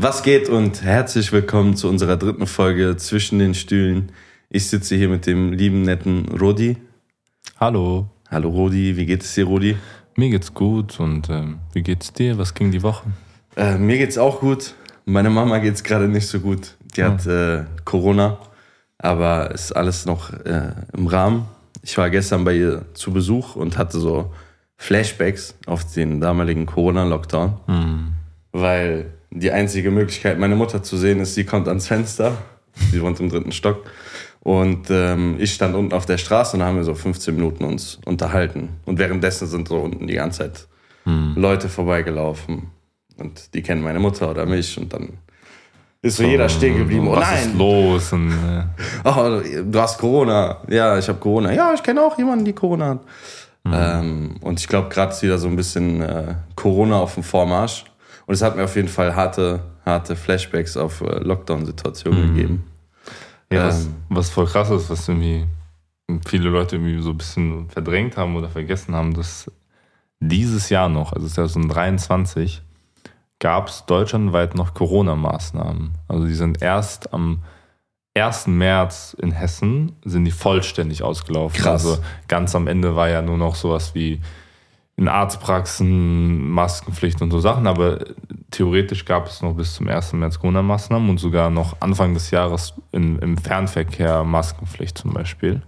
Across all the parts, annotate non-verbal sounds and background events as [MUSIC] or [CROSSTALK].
Was geht und herzlich willkommen zu unserer dritten Folge zwischen den Stühlen. Ich sitze hier mit dem lieben, netten Rodi. Hallo. Hallo Rodi, wie geht es dir, Rodi? Mir geht's gut und ähm, wie geht's dir? Was ging die Woche? Äh, mir geht's auch gut. Meine Mama geht's gerade nicht so gut. Die hat äh, Corona, aber ist alles noch äh, im Rahmen. Ich war gestern bei ihr zu Besuch und hatte so Flashbacks auf den damaligen Corona-Lockdown, Hm. weil die einzige Möglichkeit, meine Mutter zu sehen, ist, sie kommt ans Fenster. Sie wohnt im dritten Stock. Und ähm, ich stand unten auf der Straße und da haben wir so 15 Minuten uns unterhalten. Und währenddessen sind so unten die ganze Zeit Leute vorbeigelaufen. Und die kennen meine Mutter oder mich. Und dann ist so jeder stehen geblieben. Oh Was nein, ist los? Und, äh, [LAUGHS] oh, du hast Corona. Ja, ich habe Corona. Ja, ich kenne auch jemanden, die Corona hat. Ähm, und ich glaube, gerade ist wieder so ein bisschen äh, Corona auf dem Vormarsch. Und es hat mir auf jeden Fall harte, harte Flashbacks auf äh, Lockdown-Situationen gegeben. ja, was, Ähm. was voll krass ist, was irgendwie viele Leute irgendwie so ein bisschen verdrängt haben oder vergessen haben, dass dieses Jahr noch, also 2023, gab es deutschlandweit noch Corona-Maßnahmen. Also die sind erst am 1. März in Hessen sind die vollständig ausgelaufen. Krass. Also ganz am Ende war ja nur noch sowas wie in Arztpraxen, Maskenpflicht und so Sachen, aber theoretisch gab es noch bis zum 1. März Corona-Maßnahmen und sogar noch Anfang des Jahres in, im Fernverkehr Maskenpflicht zum Beispiel.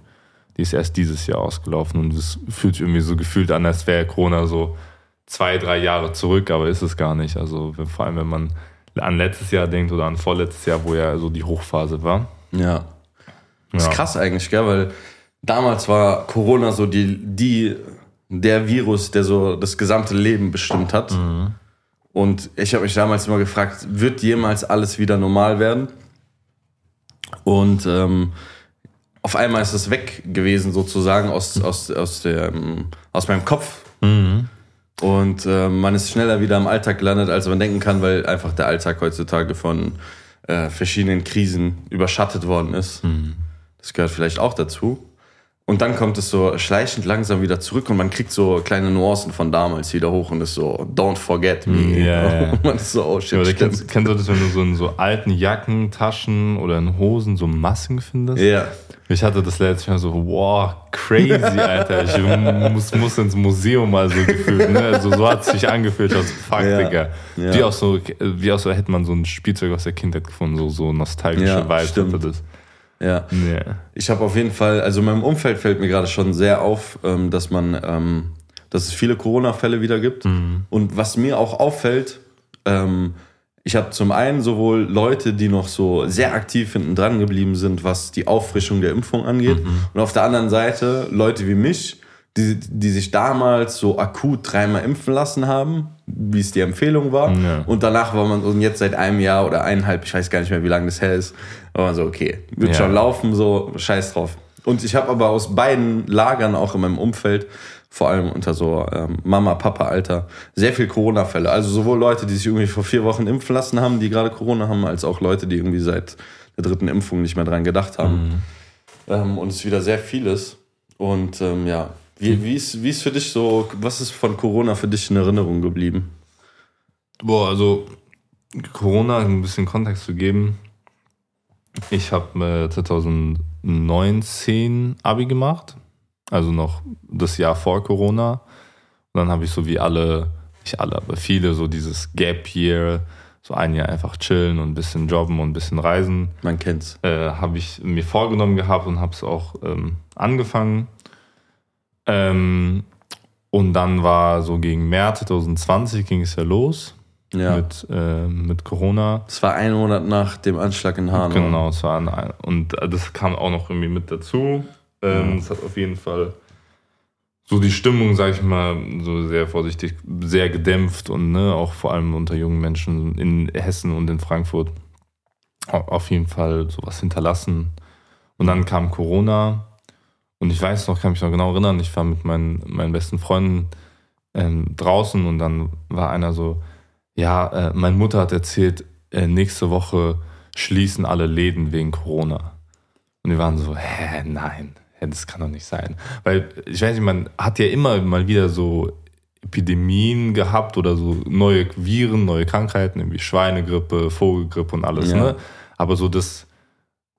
Die ist erst dieses Jahr ausgelaufen und es fühlt sich irgendwie so gefühlt an, als wäre Corona so zwei, drei Jahre zurück, aber ist es gar nicht. Also vor allem, wenn man an letztes Jahr denkt oder an vorletztes Jahr, wo ja so die Hochphase war. Ja. Das ist Ja. krass eigentlich, gell? Weil damals war Corona so die, die, der Virus, der so das gesamte Leben bestimmt hat. Und ich habe mich damals immer gefragt, wird jemals alles wieder normal werden? Und ähm, auf einmal ist es weg gewesen, sozusagen, aus, aus, aus, der, aus meinem Kopf. Und äh, man ist schneller wieder im Alltag gelandet, als man denken kann, weil einfach der Alltag heutzutage von äh, verschiedenen Krisen überschattet worden ist. Das gehört vielleicht auch dazu. Und dann kommt es so schleichend langsam wieder zurück und man kriegt so kleine Nuancen von damals wieder hoch und ist so, don't forget me. ja, ja. Und [LAUGHS] man ist so, oh shit, Ja, stimmt. kennst, kennst du das, wenn du so in so alten Jacken, Taschen oder in Hosen so Masken findest? Ja, Ich hatte das letztes Mal so, wow, crazy, [LAUGHS] Alter. Ich muss, muss ins Museum mal so gefühlt. Ne? Also, so hat es sich angefühlt. Also, fuck, Ja. Digga. Ja. Wie, auch so, wie auch so hätte man so ein Spielzeug aus der Kindheit gefunden. So, so nostalgische Ja, Vibes hatte das. Ja. Ja. Ich habe auf jeden Fall, also in meinem Umfeld fällt mir gerade schon sehr auf, ähm, dass man, ähm, dass es viele Corona-Fälle wieder gibt. Und was mir auch auffällt, ähm, ich habe zum einen sowohl Leute, die noch so sehr aktiv hinten dran geblieben sind, was die Auffrischung der Impfung angeht, und auf der anderen Seite Leute wie mich, die, die sich damals so akut dreimal impfen lassen haben, wie es die Empfehlung war. Ja. Und danach war man, und jetzt seit einem Jahr oder eineinhalb, ich weiß gar nicht mehr, wie lange das her ist, war man so, okay, wird Ja. schon laufen, so, scheiß drauf. Und ich habe aber aus beiden Lagern, auch in meinem Umfeld, vor allem unter so ähm, Mama, Papa, Alter, sehr viel Corona-Fälle. Also sowohl Leute, die sich irgendwie vor vier Wochen impfen lassen haben, die gerade Corona haben, als auch Leute, die irgendwie seit der dritten Impfung nicht mehr dran gedacht haben. Ähm, und es ist wieder sehr vieles. Und ähm, ja, wie, wie, ist, wie ist für dich so, was ist von Corona für dich in Erinnerung geblieben? Boah, also Corona, ein bisschen Kontext zu geben. Ich habe äh, 2019 Abi gemacht, also noch das Jahr vor Corona. Und dann habe ich so wie alle, nicht alle, aber viele so dieses Gap Year, so ein Jahr einfach chillen und ein bisschen jobben und ein bisschen reisen Man kennt's. äh, habe ich mir vorgenommen gehabt und habe es auch ähm, angefangen. Ähm, und dann war so gegen März 2020 ging es ja los Ja. mit, äh, mit Corona. Es war ein Monat nach dem Anschlag in Hanau. Genau, es war ein, und das kam auch noch irgendwie mit dazu. Ähm, Es hat auf jeden Fall so die Stimmung, sag ich mal, so sehr vorsichtig, sehr gedämpft und ne, auch vor allem unter jungen Menschen in Hessen und in Frankfurt au- auf jeden Fall sowas hinterlassen. Und dann kam Corona und ich weiß noch, kann mich noch genau erinnern, ich war mit meinen, meinen besten Freunden ähm, draußen und dann war einer so, ja, äh, meine Mutter hat erzählt, äh, nächste Woche schließen alle Läden wegen Corona. Und wir waren so, hä, nein, hä, das kann doch nicht sein. Weil, ich weiß nicht, man hat ja immer mal wieder so Epidemien gehabt oder so neue Viren, neue Krankheiten, irgendwie Schweinegrippe, Vogelgrippe und alles, ja. ne? Aber so das,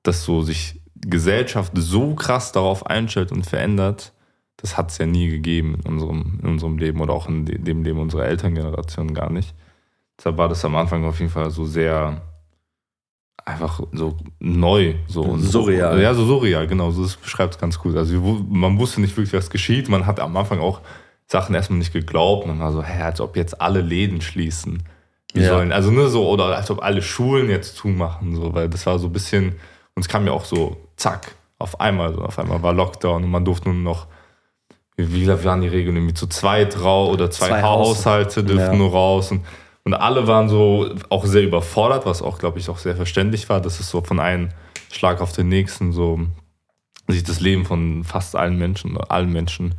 dass so sich Gesellschaft so krass darauf einstellt und verändert, das hat es ja nie gegeben in unserem, in unserem Leben oder auch in dem Leben unserer Elterngeneration gar nicht. Deshalb war das am Anfang auf jeden Fall so sehr einfach so neu. So surreal. ja, so surreal, genau. So, das beschreibt es ganz gut. Also man wusste nicht wirklich, was geschieht. Man hat am Anfang auch Sachen erstmal nicht geglaubt. Man war so, hä, als ob jetzt alle Läden schließen. Ja. sollen, also nur so, oder als ob alle Schulen jetzt zumachen, so, weil das war so ein bisschen, und es kam ja auch so, zack, auf einmal, so, auf einmal war Lockdown und man durfte nur noch, wie, wie waren die Regeln, irgendwie zu zweit raus oder zwei, zwei Haushalte dürften ja. nur raus und, und alle waren so auch sehr überfordert, was auch, glaube ich, auch sehr verständlich war, dass es so von einem Schlag auf den nächsten so sich das Leben von fast allen Menschen, allen Menschen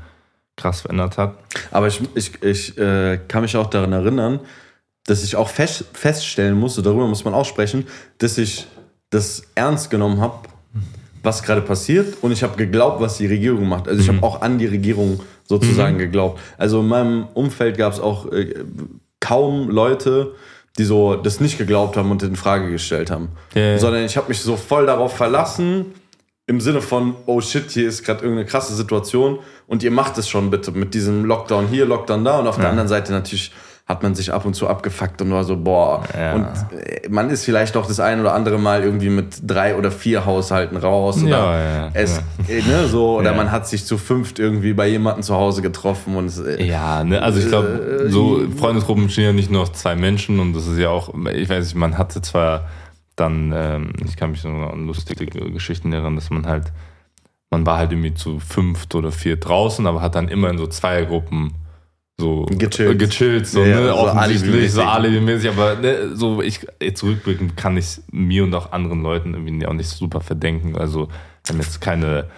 krass verändert hat. Aber ich, ich, ich äh, kann mich auch daran erinnern, dass ich auch fest, feststellen musste, darüber muss man auch sprechen, dass ich das ernst genommen habe, was gerade passiert und ich habe geglaubt, was die Regierung macht. Also ich mhm. habe auch an die Regierung sozusagen mhm. geglaubt. Also in meinem Umfeld gab es auch äh, kaum Leute, die so das nicht geglaubt haben und in Frage gestellt haben, yeah. sondern ich habe mich so voll darauf verlassen im Sinne von oh shit, hier ist gerade irgendeine krasse Situation und ihr macht es schon bitte mit diesem Lockdown hier, Lockdown da und auf ja. der anderen Seite natürlich hat man sich ab und zu abgefuckt und war so, boah. Ja. Und äh, man ist vielleicht doch das ein oder andere Mal irgendwie mit drei oder vier Haushalten raus. Oder ja, ja, es. Äh, ne, so, oder man hat sich zu fünft irgendwie bei jemandem zu Hause getroffen. Und es, äh, ja, ne, also ich glaube, so Freundesgruppen stehen ja nicht nur aus zwei Menschen und das ist ja auch, ich weiß nicht, man hatte zwar dann, ähm, ich kann mich noch an lustige Geschichten erinnern, dass man halt, man war halt irgendwie zu fünft oder vier draußen, aber hat dann immer in so Zweiergruppen so gechillt, gechillt so, ja, ne? so offensichtlich, so alibi-mäßig, aber ne, so ich jetzt rückblickend kann ich mir und auch anderen Leuten irgendwie auch nicht super verdenken. Also wir haben jetzt keine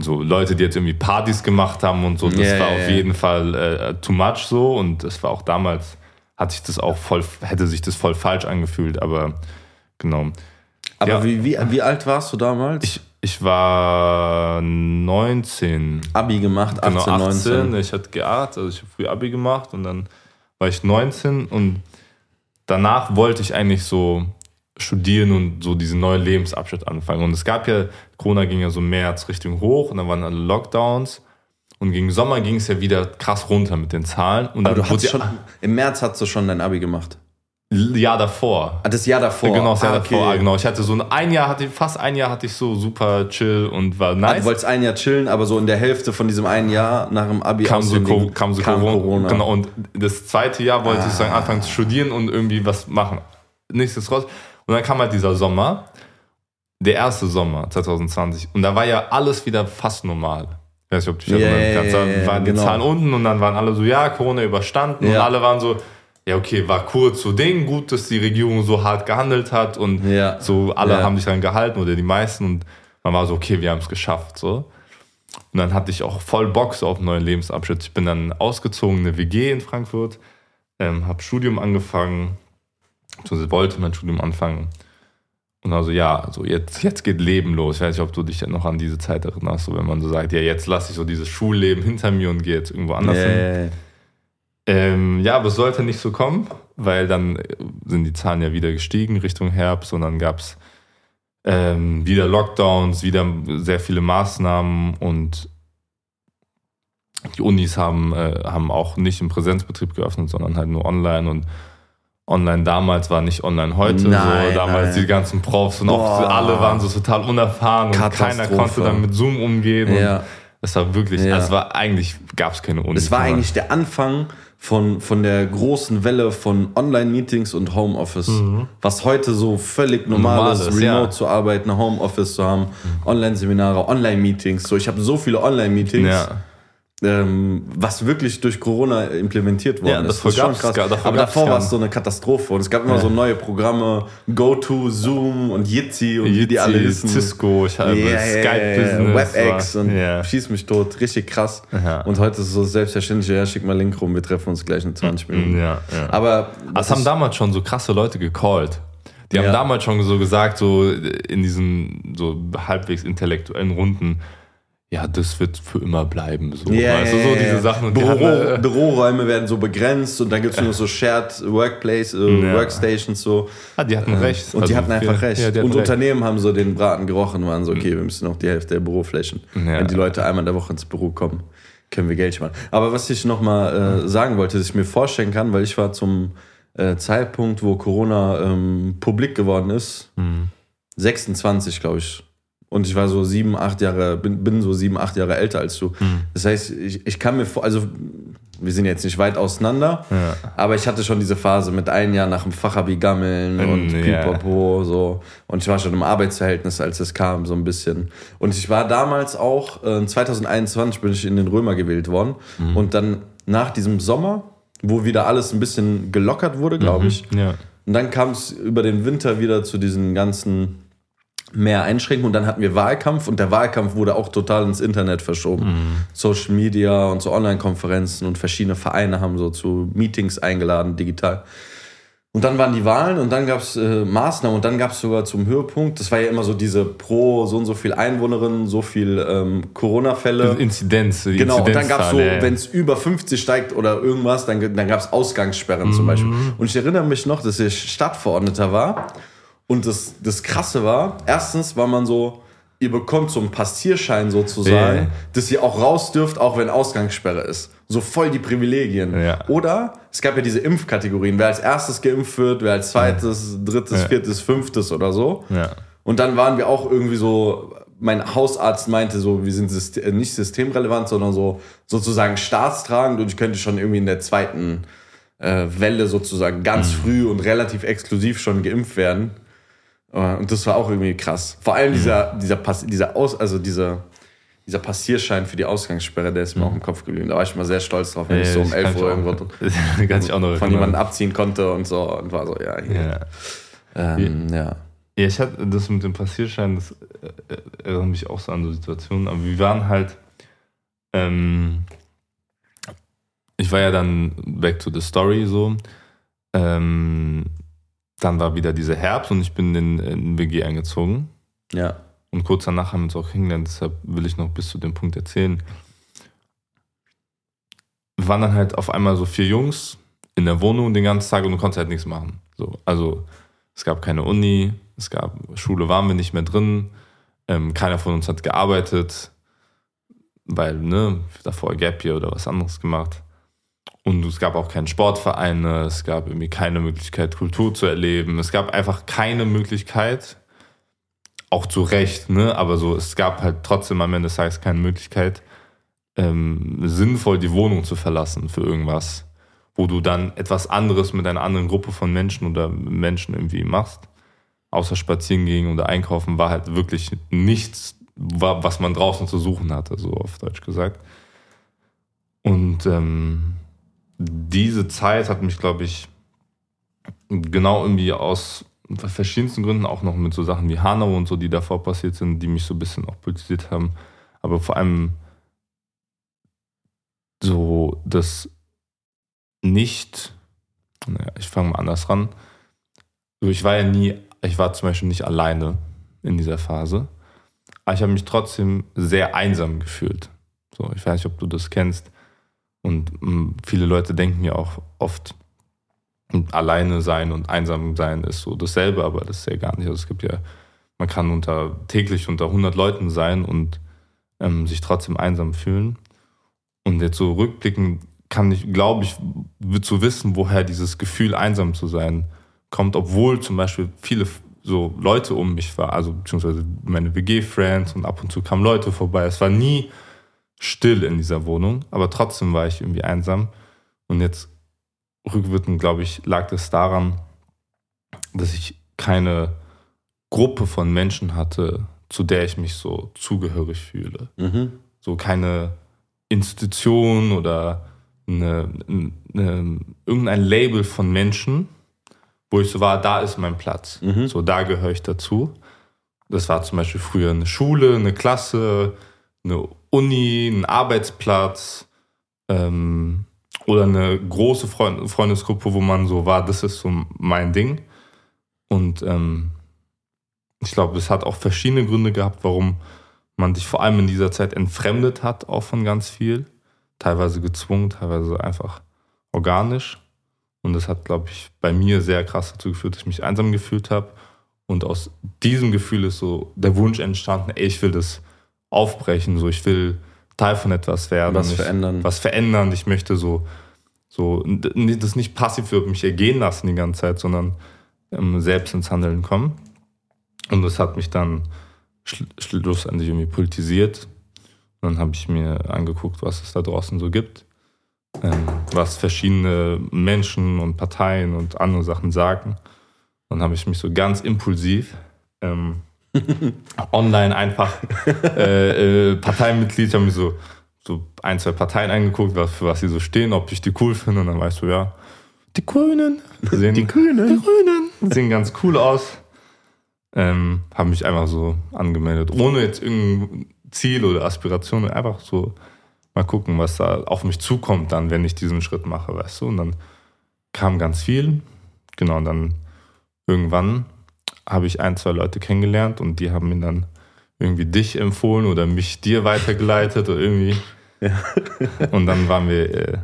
so Leute, die jetzt irgendwie Partys gemacht haben und so, das yeah, war yeah, auf jeden Fall äh, too much so und das war auch damals, hat sich das auch voll, hätte sich das voll falsch angefühlt, aber genau. Aber ja. wie, wie, wie alt warst du damals? Ich, ich war 19. Abi gemacht, 18, genau, 18. 19. Ich hatte geart, also ich habe früh Abi gemacht und dann war ich 19 und danach wollte ich eigentlich so studieren und so diesen neuen Lebensabschnitt anfangen. Und es gab ja, Corona ging ja so März Richtung hoch und dann waren alle Lockdowns. Und gegen Sommer ging es ja wieder krass runter mit den Zahlen. Und Aber du hast schon, im März hast du schon dein Abi gemacht. Jahr davor. Ah, das Jahr davor. Genau, das Jahr ah, okay. davor. Ah, genau. Ich hatte so ein, ein Jahr hatte fast ein Jahr hatte ich so super chill und war nice. Ah, du wolltest ein Jahr chillen, aber so in der Hälfte von diesem einen Jahr nach dem Abi kam so, Co kam so kam Corona. Corona. Genau. Und das zweite Jahr wollte ah. ich sagen, anfangen zu studieren und irgendwie was machen. Nichtsdestotrotz. Und dann kam halt dieser Sommer. Der erste Sommer 2020. Und da war ja alles wieder fast normal. Ich weiß nicht, ob du dich erinnern kannst. Da waren die genau. Zahlen unten und dann waren alle so, ja, Corona überstanden. Ja. Und alle waren so, ja, okay, war kurz so Ding, gut, dass die Regierung so hart gehandelt hat und ja. so alle ja. haben sich daran gehalten oder die meisten und man war so, okay, wir haben es geschafft, so. Und dann hatte ich auch voll Bock so auf einen neuen Lebensabschnitt. Ich bin dann ausgezogen, eine WG in Frankfurt, ähm, habe Studium angefangen, beziehungsweise wollte mein Studium anfangen. Und also ja, so jetzt, jetzt geht Leben los. Ich weiß nicht, ob du dich noch an diese Zeit erinnerst, so wenn man so sagt, ja, jetzt lasse ich so dieses Schulleben hinter mir und gehe jetzt irgendwo anders yeah. hin. Ähm, ja, aber es sollte nicht so kommen, weil dann sind die Zahlen ja wieder gestiegen Richtung Herbst und dann gab es ähm, wieder Lockdowns, wieder sehr viele Maßnahmen und die Unis haben, äh, haben auch nicht im Präsenzbetrieb geöffnet, sondern halt nur online und online damals war nicht online heute. Nein, so damals nein. die ganzen Profs und auch alle waren so total unerfahren und keiner konnte dann mit Zoom umgehen. Ja. Es war wirklich, ja. also es war eigentlich, gab es keine Uni. Es war eigentlich der Anfang von, von der großen Welle von Online-Meetings und Homeoffice. Mhm. Was heute so völlig normal, ist, remote ja. zu arbeiten, Homeoffice zu haben, mhm. Online-Seminare, Online-Meetings. So, ich habe so viele Online-Meetings. Ja ähm, was wirklich durch Corona implementiert worden ja, das ist. Das ist schon krass. Davor Aber davor war es so eine Katastrophe und es gab immer ja. so neue Programme, GoTo, Zoom und Jitsi und Jitsi, wie die alle hießen. Cisco, ich habe yeah, Skype WebEx und yeah. schieß mich tot, richtig krass. Ja. Und heute ist es so selbstverständlich, ja, schick mal Link rum, wir treffen uns gleich in 20 Minuten. Ja, ja. Aber das haben damals schon so krasse Leute gecallt. Die haben damals schon so gesagt, so in diesen so halbwegs intellektuellen Runden, ja, das wird für immer bleiben. So, du, ja, so diese. Sachen. Die Büro, hatten, äh, Büroräume werden so begrenzt und dann gibt es nur so [LAUGHS] Shared Workplace, äh, Ja. Workstations so. ah, die hatten recht. Und die Also, hatten einfach recht. Ja, die hatten und recht. Mhm. Unternehmen haben so den Braten gerochen und waren so, okay, wir müssen noch die Hälfte der Büroflächen. Ja. Wenn die Leute einmal in der Woche ins Büro kommen, können wir Geld sparen. Aber was ich nochmal äh, sagen wollte, dass ich mir vorstellen kann, weil ich war zum äh, Zeitpunkt, wo Corona ähm, publik geworden ist, Mhm. 26, glaube ich. Und ich war so sieben, acht Jahre, bin, bin so sieben, acht Jahre älter als du. Mhm. Das heißt, ich, ich kann mir vor, also wir sind jetzt nicht weit auseinander, Ja. aber ich hatte schon diese Phase mit einem Jahr nach dem Fachabi gammeln und Ja. pipapo, so. Und ich war schon im Arbeitsverhältnis, als es kam, so ein bisschen. Und ich war damals auch, äh, 2021 bin ich in den Römer gewählt worden. Und dann nach diesem Sommer, wo wieder alles ein bisschen gelockert wurde, glaube ich, Ja. und dann kam es über den Winter wieder zu diesen ganzen mehr Einschränkungen und dann hatten wir Wahlkampf und der Wahlkampf wurde auch total ins Internet verschoben. Social Media und so Online-Konferenzen und verschiedene Vereine haben so zu Meetings eingeladen, digital. Und dann waren die Wahlen und dann gab es äh, Maßnahmen und dann gab es sogar zum Höhepunkt, das war ja immer so diese pro so und so viel Einwohnerinnen, so viel ähm, Corona-Fälle. Inzidenz. die Genau, und dann gab es so, ja, ja. wenn es über 50 steigt oder irgendwas, dann, dann gab es Ausgangssperren Mhm. zum Beispiel. Und ich erinnere mich noch, dass ich Stadtverordneter war. Und das, das Krasse war, erstens war man so, ihr bekommt so einen Passierschein sozusagen, Ja. dass ihr auch raus dürft, auch wenn Ausgangssperre ist. So voll die Privilegien. Ja. Oder es gab ja diese Impfkategorien, wer als erstes geimpft wird, wer als zweites, drittes, Ja. viertes, fünftes oder so. Ja. Und dann waren wir auch irgendwie so, mein Hausarzt meinte so, wir sind Syste- äh, nicht systemrelevant, sondern so sozusagen staatstragend und ich könnte schon irgendwie in der zweiten äh, Welle sozusagen ganz früh und relativ exklusiv schon geimpft werden. Äh, Und das war auch irgendwie krass. Vor allem dieser, dieser, Pass, dieser Aus, also dieser, dieser Passierschein für die Ausgangssperre, der ist mir auch im Kopf geblieben. Da war ich mal sehr stolz drauf, wenn Ja, ich so um das 11 [LAUGHS] kann ich Uhr irgendwo von erinnern. jemandem abziehen konnte und so und war so, ja, hier. Ja. Ähm, ja. Ja, ich hatte das mit dem Passierschein, das äh, äh, erinnert mich auch so an so Situationen, aber wir waren halt, ähm, ich war ja dann back to the story so, ähm, dann war wieder dieser Herbst und ich bin in, in WG eingezogen Ja. und kurz danach haben wir uns auch kennengelernt, deshalb will ich noch bis zu dem Punkt erzählen. Wir waren dann halt auf einmal so vier Jungs in der Wohnung den ganzen Tag und du konntest halt nichts machen. So, also es gab keine Uni, es gab Schule waren wir nicht mehr drin, ähm, keiner von uns hat gearbeitet, weil ne davor Gap Year oder was anderes gemacht. Und es gab auch keinen Sportvereine, es gab irgendwie keine Möglichkeit, Kultur zu erleben. Es gab einfach keine Möglichkeit, auch zu Recht, ne? aber so, es gab halt trotzdem am Ende des Tages keine Möglichkeit, ähm, sinnvoll die Wohnung zu verlassen für irgendwas, wo du dann etwas anderes mit einer anderen Gruppe von Menschen oder Menschen irgendwie machst. Außer spazieren gehen oder einkaufen war halt wirklich nichts, wa- was man draußen zu suchen hatte, so auf Deutsch gesagt. Und ähm, diese Zeit hat mich, glaube ich, genau irgendwie aus verschiedensten Gründen, auch noch mit so Sachen wie Hanau und so, die davor passiert sind, die mich so ein bisschen auch politisiert haben. Aber vor allem so das nicht, naja, ich fange mal anders ran. So, ich war ja nie, ich war zum Beispiel nicht alleine in dieser Phase, aber ich habe mich trotzdem sehr einsam gefühlt. So, ich weiß nicht, ob du das kennst. Und mh, viele Leute denken ja auch oft, alleine sein und einsam sein ist so dasselbe, aber das ist ja gar nicht. Also es gibt ja, man kann unter, täglich unter 100 Leuten sein und ähm, sich trotzdem einsam fühlen. Und jetzt so rückblickend kann ich, glaube ich, zu wissen, woher dieses Gefühl, einsam zu sein, kommt, obwohl zum Beispiel viele so Leute um mich waren, also beziehungsweise meine WG-Friends und ab und zu kamen Leute vorbei. Es war nie still in dieser Wohnung, aber trotzdem war ich irgendwie einsam. Und jetzt rückwirkend, glaube ich, lag es daran, dass ich keine Gruppe von Menschen hatte, zu der ich mich so zugehörig fühle. Mhm. So keine Institution oder eine, eine, irgendein Label von Menschen, wo ich so war, da ist mein Platz. Mhm. So, da gehöre ich dazu. Das war zum Beispiel früher eine Schule, eine Klasse, eine Uni, ein Arbeitsplatz ähm, oder eine große Freund Freundesgruppe, wo man so war, das ist so mein Ding. Und ähm, ich glaube, es hat auch verschiedene Gründe gehabt, warum man dich vor allem in dieser Zeit entfremdet hat, auch von ganz viel. Teilweise gezwungen, teilweise einfach organisch. Und das hat, glaube ich, bei mir sehr krass dazu geführt, dass ich mich einsam gefühlt habe. Und aus diesem Gefühl ist so der Wunsch entstanden, ey, ich will das aufbrechen, so ich will Teil von etwas werden. Was ich, verändern. Was verändern. Ich möchte so, so das nicht passiv für mich ergehen lassen die ganze Zeit, sondern ähm, selbst ins Handeln kommen. Und das hat mich dann schlussendlich irgendwie politisiert. Und dann habe ich mir angeguckt, was es da draußen so gibt, ähm, was verschiedene Menschen und Parteien und andere Sachen sagen. Dann habe ich mich so ganz impulsiv ähm, [LAUGHS] online einfach äh, äh, Parteimitglied, ich habe mir so, so ein, zwei Parteien angeguckt, was, für was sie so stehen, ob ich die cool finde. Und dann weißt du, ja, die Grünen. Sehen, die Grünen. Die Grünen. Sehen ganz cool aus. Ähm, habe mich einfach so angemeldet, ohne jetzt irgendein Ziel oder Aspiration, einfach so mal gucken, was da auf mich zukommt dann, wenn ich diesen Schritt mache, weißt du. Und dann kam ganz viel. Genau, und dann irgendwann habe ich ein, zwei Leute kennengelernt und die haben mir dann irgendwie dich empfohlen oder mich dir weitergeleitet oder irgendwie. Ja. [LAUGHS] und dann waren wir äh,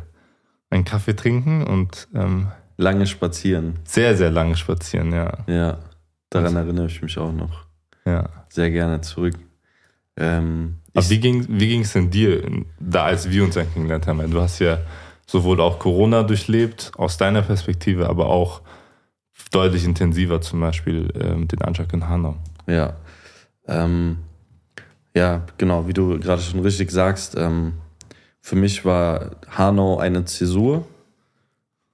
einen Kaffee trinken und ähm, lange spazieren. Sehr, sehr lange spazieren, ja. Ja, daran und, erinnere ich mich auch noch. Ja. Sehr gerne zurück. Ähm, Aber wie ging wie ging es denn dir da, als wir uns dann kennengelernt haben? Du hast ja sowohl auch Corona durchlebt aus deiner Perspektive, aber auch deutlich intensiver, zum Beispiel äh, mit den Anschlag in Hanau. Ja. Ähm, ja, genau, wie du gerade schon richtig sagst, ähm, für mich war Hanau eine Zäsur.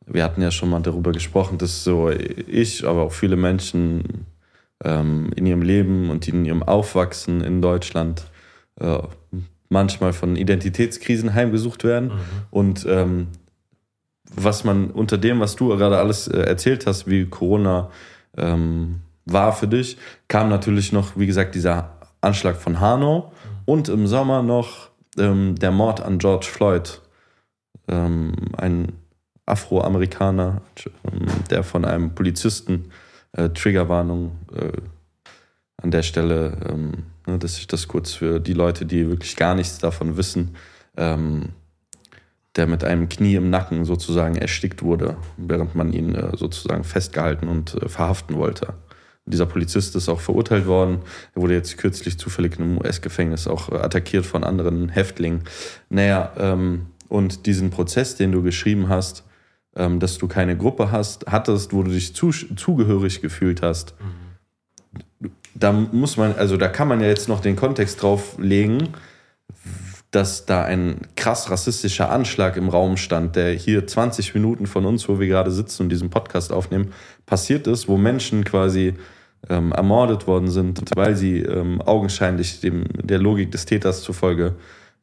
Wir hatten ja schon mal darüber gesprochen, dass so ich, aber auch viele Menschen ähm, in ihrem Leben und in ihrem Aufwachsen in Deutschland äh, manchmal von Identitätskrisen heimgesucht werden. Mhm. Und ähm, was man unter dem, was du gerade alles äh, erzählt hast, wie Corona ähm, war für dich, kam natürlich noch, wie gesagt, dieser Anschlag von Hanau und im Sommer noch ähm, der Mord an George Floyd, ähm, ein Afroamerikaner, ähm, der von einem Polizisten äh, Triggerwarnung äh, an der Stelle, ähm, ne, dass ich das kurz für die Leute, die wirklich gar nichts davon wissen, ähm, der mit einem Knie im Nacken sozusagen erstickt wurde, während man ihn äh, sozusagen festgehalten und äh, verhaften wollte. Dieser Polizist ist auch verurteilt worden. Er wurde jetzt kürzlich zufällig in einem US-Gefängnis auch äh, attackiert von anderen Häftlingen. Naja, ähm, und diesen Prozess, den du geschrieben hast, ähm, dass du keine Gruppe hast, hattest, wo du dich zu, zugehörig gefühlt hast, mhm. da muss man, also da kann man ja jetzt noch den Kontext drauf legen, dass da ein krass rassistischer Anschlag im Raum stand, der hier 20 Minuten von uns, wo wir gerade sitzen und diesen Podcast aufnehmen, passiert ist, wo Menschen quasi ähm, ermordet worden sind, weil sie ähm, augenscheinlich dem, der Logik des Täters zufolge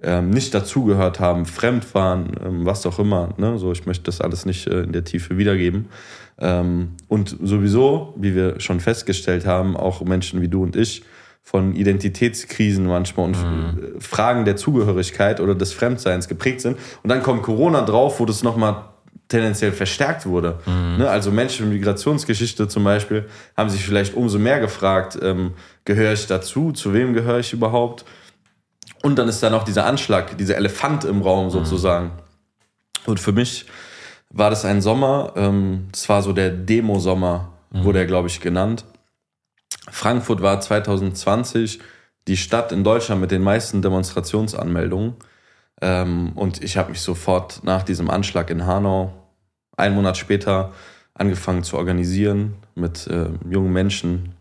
ähm, nicht dazugehört haben, fremd waren, ähm, was auch immer. Ne? So, ich möchte das alles nicht äh, in der Tiefe wiedergeben. Ähm, und sowieso, wie wir schon festgestellt haben, auch Menschen wie du und ich, von Identitätskrisen manchmal und mhm. Fragen der Zugehörigkeit oder des Fremdseins geprägt sind. Und dann kommt Corona drauf, wo das nochmal tendenziell verstärkt wurde. Mhm. Ne? Also Menschen mit Migrationsgeschichte zum Beispiel haben sich vielleicht umso mehr gefragt, ähm, gehöre ich dazu, zu wem gehöre ich überhaupt? Und dann ist da noch dieser Anschlag, dieser Elefant im Raum mhm. sozusagen. Mhm. Und für mich war das ein Sommer, ähm, das war so der Demo-Sommer, mhm. wurde er, glaube ich, genannt. Frankfurt war 2020 die Stadt in Deutschland mit den meisten Demonstrationsanmeldungen. Ähm, und ich habe mich sofort nach diesem Anschlag in Hanau, einen Monat später, angefangen zu organisieren mit äh, jungen Menschen,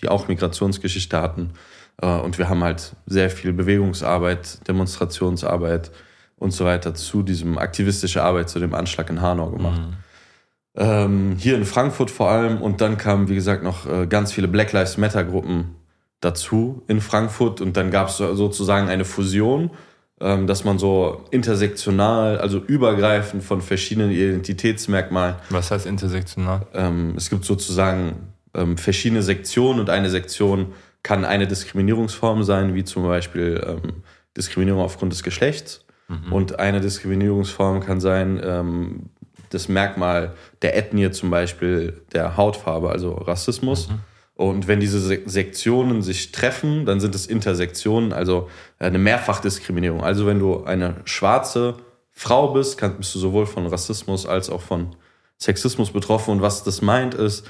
die auch Migrationsgeschichte hatten. Äh, und wir haben halt sehr viel Bewegungsarbeit, Demonstrationsarbeit und so weiter zu diesem aktivistische Arbeit, zu dem Anschlag in Hanau gemacht. Mhm. Ähm, hier in Frankfurt vor allem. Und dann kamen, wie gesagt, noch äh, ganz viele Black Lives Matter Gruppen dazu in Frankfurt. Und dann gab es sozusagen eine Fusion, ähm, dass man so intersektional, also übergreifend von verschiedenen Identitätsmerkmalen. Was heißt intersektional? Ähm, es gibt sozusagen ähm, verschiedene Sektionen und eine Sektion kann eine Diskriminierungsform sein, wie zum Beispiel ähm, Diskriminierung aufgrund des Geschlechts. Mhm. Und eine Diskriminierungsform kann sein, ähm, das Merkmal der Ethnie zum Beispiel der Hautfarbe, also Rassismus. Mhm. Und wenn diese Se Sektionen sich treffen, dann sind es Intersektionen, also eine Mehrfachdiskriminierung. Also wenn du eine schwarze Frau bist, kann, bist du sowohl von Rassismus als auch von Sexismus betroffen. Und was das meint, ist,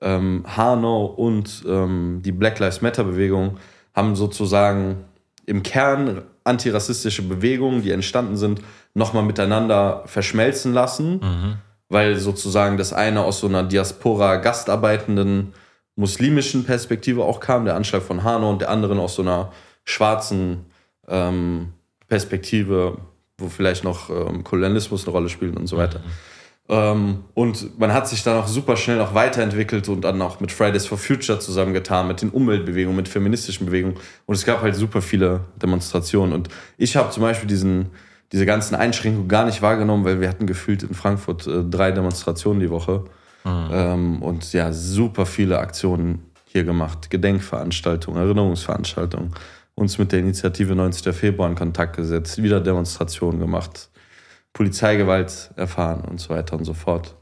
ähm, Hanau und ähm, die Black Lives Matter Bewegung haben sozusagen im Kern antirassistische Bewegungen, die entstanden sind, nochmal miteinander verschmelzen lassen, mhm. weil sozusagen das eine aus so einer Diaspora gastarbeitenden muslimischen Perspektive auch kam, der Anschlag von Hanau und der anderen aus so einer schwarzen ähm, Perspektive, wo vielleicht noch ähm, Kolonialismus eine Rolle spielt und so weiter. Mhm. Ähm, und man hat sich dann auch super schnell noch weiterentwickelt und dann auch mit Fridays for Future zusammengetan, mit den Umweltbewegungen, mit feministischen Bewegungen. Und es gab halt super viele Demonstrationen. Und ich habe zum Beispiel diesen, diese ganzen Einschränkungen gar nicht wahrgenommen, weil wir hatten gefühlt in Frankfurt äh, drei Demonstrationen die Woche. Mhm. Ähm, und ja, super viele Aktionen hier gemacht. Gedenkveranstaltungen, Erinnerungsveranstaltungen. Uns mit der Initiative 19. Februar in Kontakt gesetzt, wieder Demonstrationen gemacht Polizeigewalt erfahren und so weiter und so fort.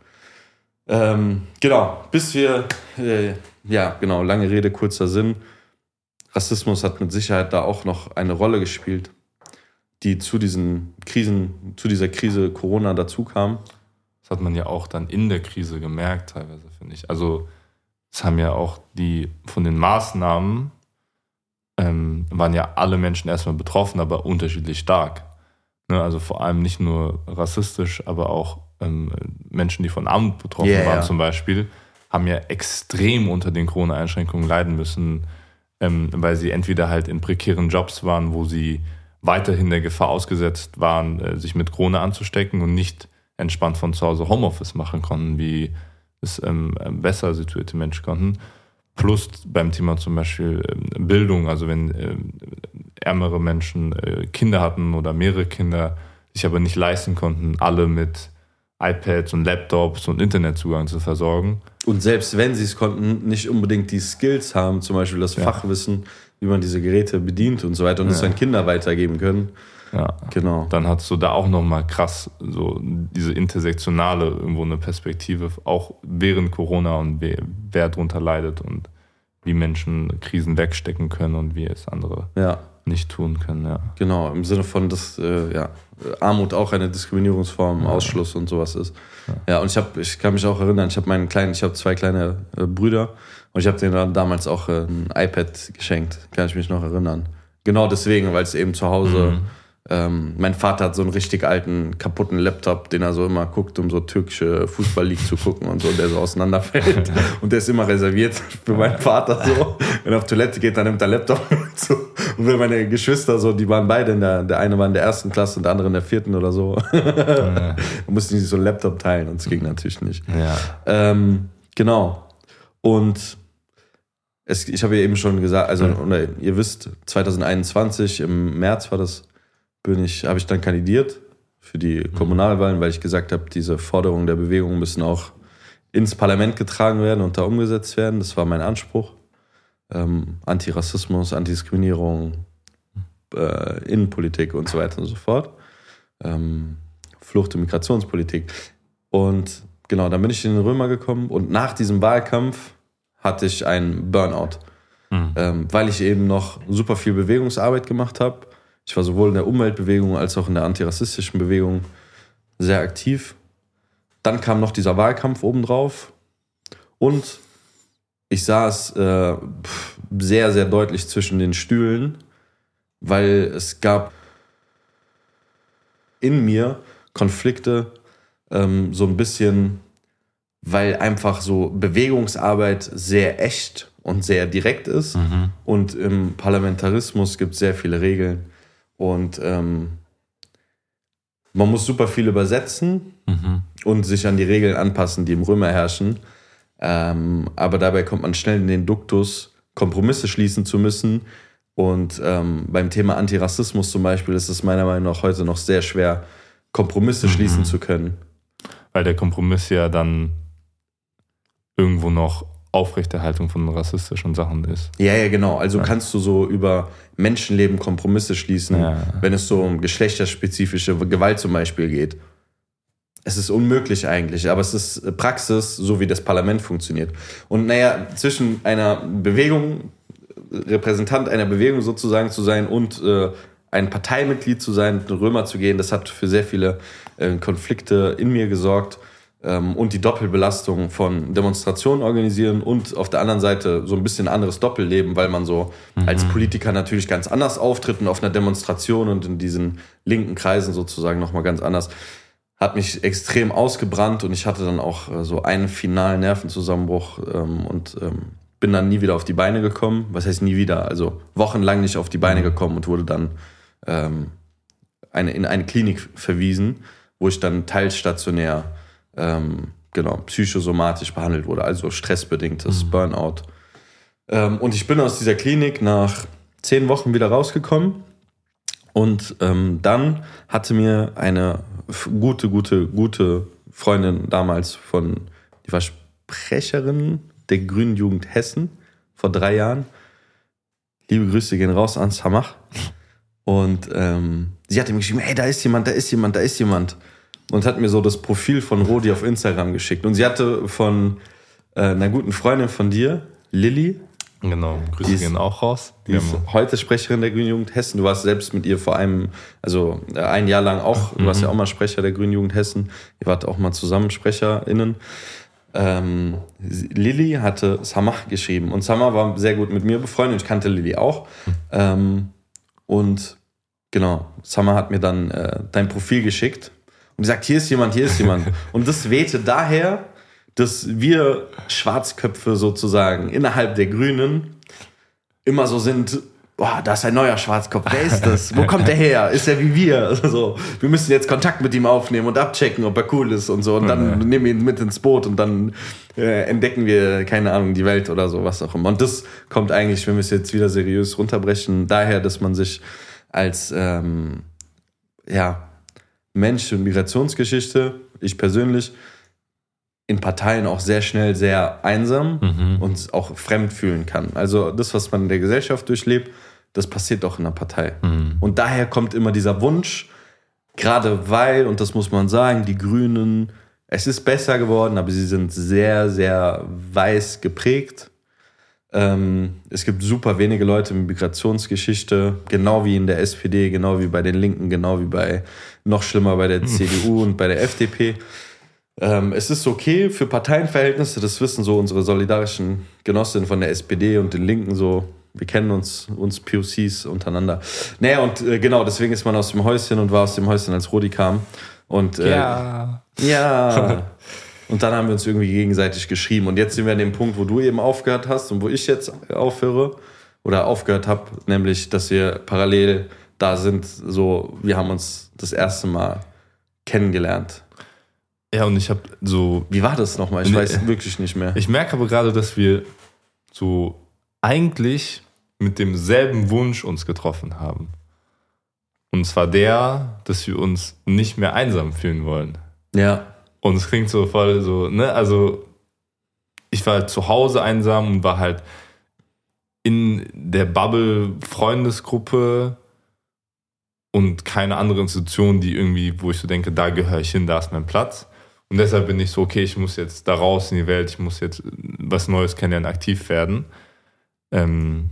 Ähm, genau, bis wir, äh, ja, genau, lange Rede, kurzer Sinn. Rassismus hat mit Sicherheit da auch noch eine Rolle gespielt, die zu diesen Krisen, zu dieser Krise Corona dazu kam. Das hat man ja auch dann in der Krise gemerkt, teilweise, finde ich. Also, es haben ja auch die von den Maßnahmen ähm, waren ja alle Menschen erstmal betroffen, aber unterschiedlich stark. Ne, also vor allem nicht nur rassistisch, aber auch ähm, Menschen, die von Armut betroffen yeah, waren ja. zum Beispiel, haben ja extrem unter den Corona-Einschränkungen leiden müssen, ähm, weil sie entweder halt in prekären Jobs waren, wo sie weiterhin der Gefahr ausgesetzt waren, äh, sich mit Corona anzustecken und nicht entspannt von zu Hause Homeoffice machen konnten, wie es ähm, besser situierte Menschen konnten. Plus beim Thema zum Beispiel ähm, Bildung, also wenn ähm, ärmere Menschen äh, Kinder hatten oder mehrere Kinder, sich aber nicht leisten konnten, alle mit iPads und Laptops und Internetzugang zu versorgen. Und selbst wenn sie es konnten, nicht unbedingt die Skills haben, zum Beispiel das ja. Fachwissen, wie man diese Geräte bedient und so weiter und es ja. an Kinder weitergeben können. Ja, genau. Dann hast du da auch nochmal krass so diese intersektionale irgendwo eine Perspektive, auch während Corona und wer, wer drunter leidet und wie Menschen Krisen wegstecken können und wie es andere ja. nicht tun können. Ja. Genau, im Sinne von, dass äh, ja, Armut auch eine Diskriminierungsform, ja. Ausschluss und sowas ist. Ja, ja und ich, hab, ich kann mich auch erinnern, ich habe meinen kleinen, ich habe zwei kleine äh, Brüder und ich habe denen damals auch äh, ein iPad geschenkt, kann ich mich noch erinnern. Genau deswegen, weil es eben zu Hause mhm ähm, mein Vater hat so einen richtig alten, kaputten Laptop, den er so immer guckt, um so türkische Fußball-League zu gucken und so, der so auseinanderfällt. [LAUGHS] und der ist immer reserviert für meinen Vater so. Wenn er auf Toilette geht, dann nimmt er Laptop [LAUGHS] mit so. Und wenn meine Geschwister so, die waren beide in der, der eine war in der ersten Klasse und der andere in der vierten oder so. ja. [LAUGHS] mussten sich so einen Laptop teilen und es ging natürlich nicht. Ja. Ähm, genau. Und es, ich habe ja eben schon gesagt, also oder ihr wisst, 2021 im März war das bin ich, habe ich dann kandidiert für die mhm. Kommunalwahlen, weil ich gesagt habe, diese Forderungen der Bewegung müssen auch ins Parlament getragen werden und da umgesetzt werden. Das war mein Anspruch. Ähm, Antirassismus, Antidiskriminierung, äh, Innenpolitik und so weiter und so fort. Ähm, Flucht- und Migrationspolitik. Und genau, dann bin ich in den Römer gekommen und nach diesem Wahlkampf hatte ich einen Burnout, mhm. ähm, weil ich eben noch super viel Bewegungsarbeit gemacht habe ich war sowohl in der Umweltbewegung als auch in der antirassistischen Bewegung sehr aktiv. Dann kam noch dieser Wahlkampf obendrauf und ich saß äh, sehr, sehr deutlich zwischen den Stühlen, weil es gab in mir Konflikte, ähm, so ein bisschen, weil einfach so Bewegungsarbeit sehr echt und sehr direkt ist. Mhm. Und im Parlamentarismus gibt es sehr viele Regeln. Und ähm, man muss super viel übersetzen mhm. und sich an die Regeln anpassen, die im Römer herrschen. Ähm, aber dabei kommt man schnell in den Duktus, Kompromisse schließen zu müssen. Und ähm, beim Thema Antirassismus zum Beispiel ist es meiner Meinung nach heute noch sehr schwer, Kompromisse mhm. schließen zu können. Weil der Kompromiss ja dann irgendwo noch Aufrechterhaltung von rassistischen Sachen ist. Ja, ja, genau. Also ja. kannst du so über Menschenleben Kompromisse schließen, ja. wenn es so um geschlechterspezifische Gewalt zum Beispiel geht. es ist unmöglich eigentlich, aber es ist Praxis, so wie das Parlament funktioniert. Und naja, zwischen einer Bewegung, Repräsentant einer Bewegung sozusagen zu sein und äh, ein Parteimitglied zu sein, den Römer zu gehen, das hat für sehr viele äh, Konflikte in mir gesorgt ähm, und die Doppelbelastung von Demonstrationen organisieren und auf der anderen Seite so ein bisschen anderes Doppelleben, weil man so mhm. als Politiker natürlich ganz anders auftritt und auf einer Demonstration und in diesen linken Kreisen sozusagen nochmal ganz anders hat mich extrem ausgebrannt und ich hatte dann auch äh, so einen finalen Nervenzusammenbruch ähm, und ähm, bin dann nie wieder auf die Beine gekommen. Was heißt nie wieder? Also wochenlang nicht auf die Beine mhm. gekommen und wurde dann ähm, eine, in eine Klinik verwiesen, wo ich dann teilstationär ähm, genau, psychosomatisch behandelt wurde, also stressbedingtes mhm. Burnout. Ähm, und ich bin aus dieser Klinik nach zehn Wochen wieder rausgekommen und ähm, dann hatte mir eine gute, gute, gute Freundin damals von, die war Sprecherin der Grünen Jugend Hessen vor drei Jahren. Liebe Grüße gehen raus an Samach. Und ähm, sie hat mir geschrieben, hey, da ist jemand, da ist jemand, da ist jemand. Und hat mir so das Profil von Rodi auf Instagram geschickt. Und sie hatte von äh, einer guten Freundin von dir, Lilly, Genau, Grüße gehen auch raus. Die ist heute Sprecherin der Grünen Jugend Hessen. Du warst selbst mit ihr vor einem, also äh, ein Jahr lang auch, du warst mhm. ja auch mal Sprecher der Grünen Jugend Hessen. Ihr wart auch mal zusammen SprecherInnen. Ähm, Lilly hatte Samach geschrieben und Samach war sehr gut mit mir befreundet. Ich kannte Lilly auch. Ähm, und genau, Samach hat mir dann äh, dein Profil geschickt und gesagt, hier ist jemand, hier ist jemand. [LAUGHS] und das wehte daher, dass wir Schwarzköpfe sozusagen innerhalb der Grünen immer so sind, boah, da ist ein neuer Schwarzkopf, wer ist das? Wo kommt der her? Ist er wie wir? [LAUGHS] Also, wir müssen jetzt Kontakt mit ihm aufnehmen und abchecken, ob er cool ist und so. Und dann ja. nehmen wir ihn mit ins Boot und dann äh, entdecken wir, keine Ahnung, die Welt oder so, was auch immer. Und das kommt eigentlich, wenn wir es jetzt wieder seriös runterbrechen, daher, dass man sich als ähm, ja, Mensch und Migrationsgeschichte, ich persönlich, in Parteien auch sehr schnell sehr einsam mhm. und auch fremd fühlen kann. Also das, was man in der Gesellschaft durchlebt, das passiert auch in der Partei. Mhm. Und daher kommt immer dieser Wunsch, gerade weil, und das muss man sagen, die Grünen, es ist besser geworden, aber sie sind sehr, sehr weiß geprägt. Ähm, es gibt super wenige Leute mit Migrationsgeschichte, genau wie in der SPD, genau wie bei den Linken, genau wie bei, noch schlimmer bei der mhm. CDU und bei der FDP. Ähm, es ist okay für Parteienverhältnisse, das wissen so unsere solidarischen Genossinnen von der SPD und den Linken so. Wir kennen uns, uns POCs untereinander. Naja, und äh, genau, deswegen ist man aus dem Häuschen und war aus dem Häuschen, als Rodi kam. Und, äh, ja. Ja. [LAUGHS] und dann haben wir uns irgendwie gegenseitig geschrieben. Und jetzt sind wir an dem Punkt, wo du eben aufgehört hast und wo ich jetzt aufhöre oder aufgehört habe, nämlich, dass wir parallel da sind. So, wir haben uns das erste Mal kennengelernt. Ja, und ich habe so. Wie war das nochmal? Ich nee, weiß wirklich nicht mehr. Ich merke aber gerade, dass wir so eigentlich mit demselben Wunsch uns getroffen haben. Und zwar der, dass wir uns nicht mehr einsam fühlen wollen. Ja. Und es klingt so voll so, ne? Also, ich war halt zu Hause einsam und war halt in der Bubble Freundesgruppe und keine andere Institution, die irgendwie, wo ich so denke, da gehöre ich hin, da ist mein Platz. Und deshalb bin ich so, okay, ich muss jetzt da raus in die Welt, ich muss jetzt was Neues kennenlernen, aktiv werden. Ähm,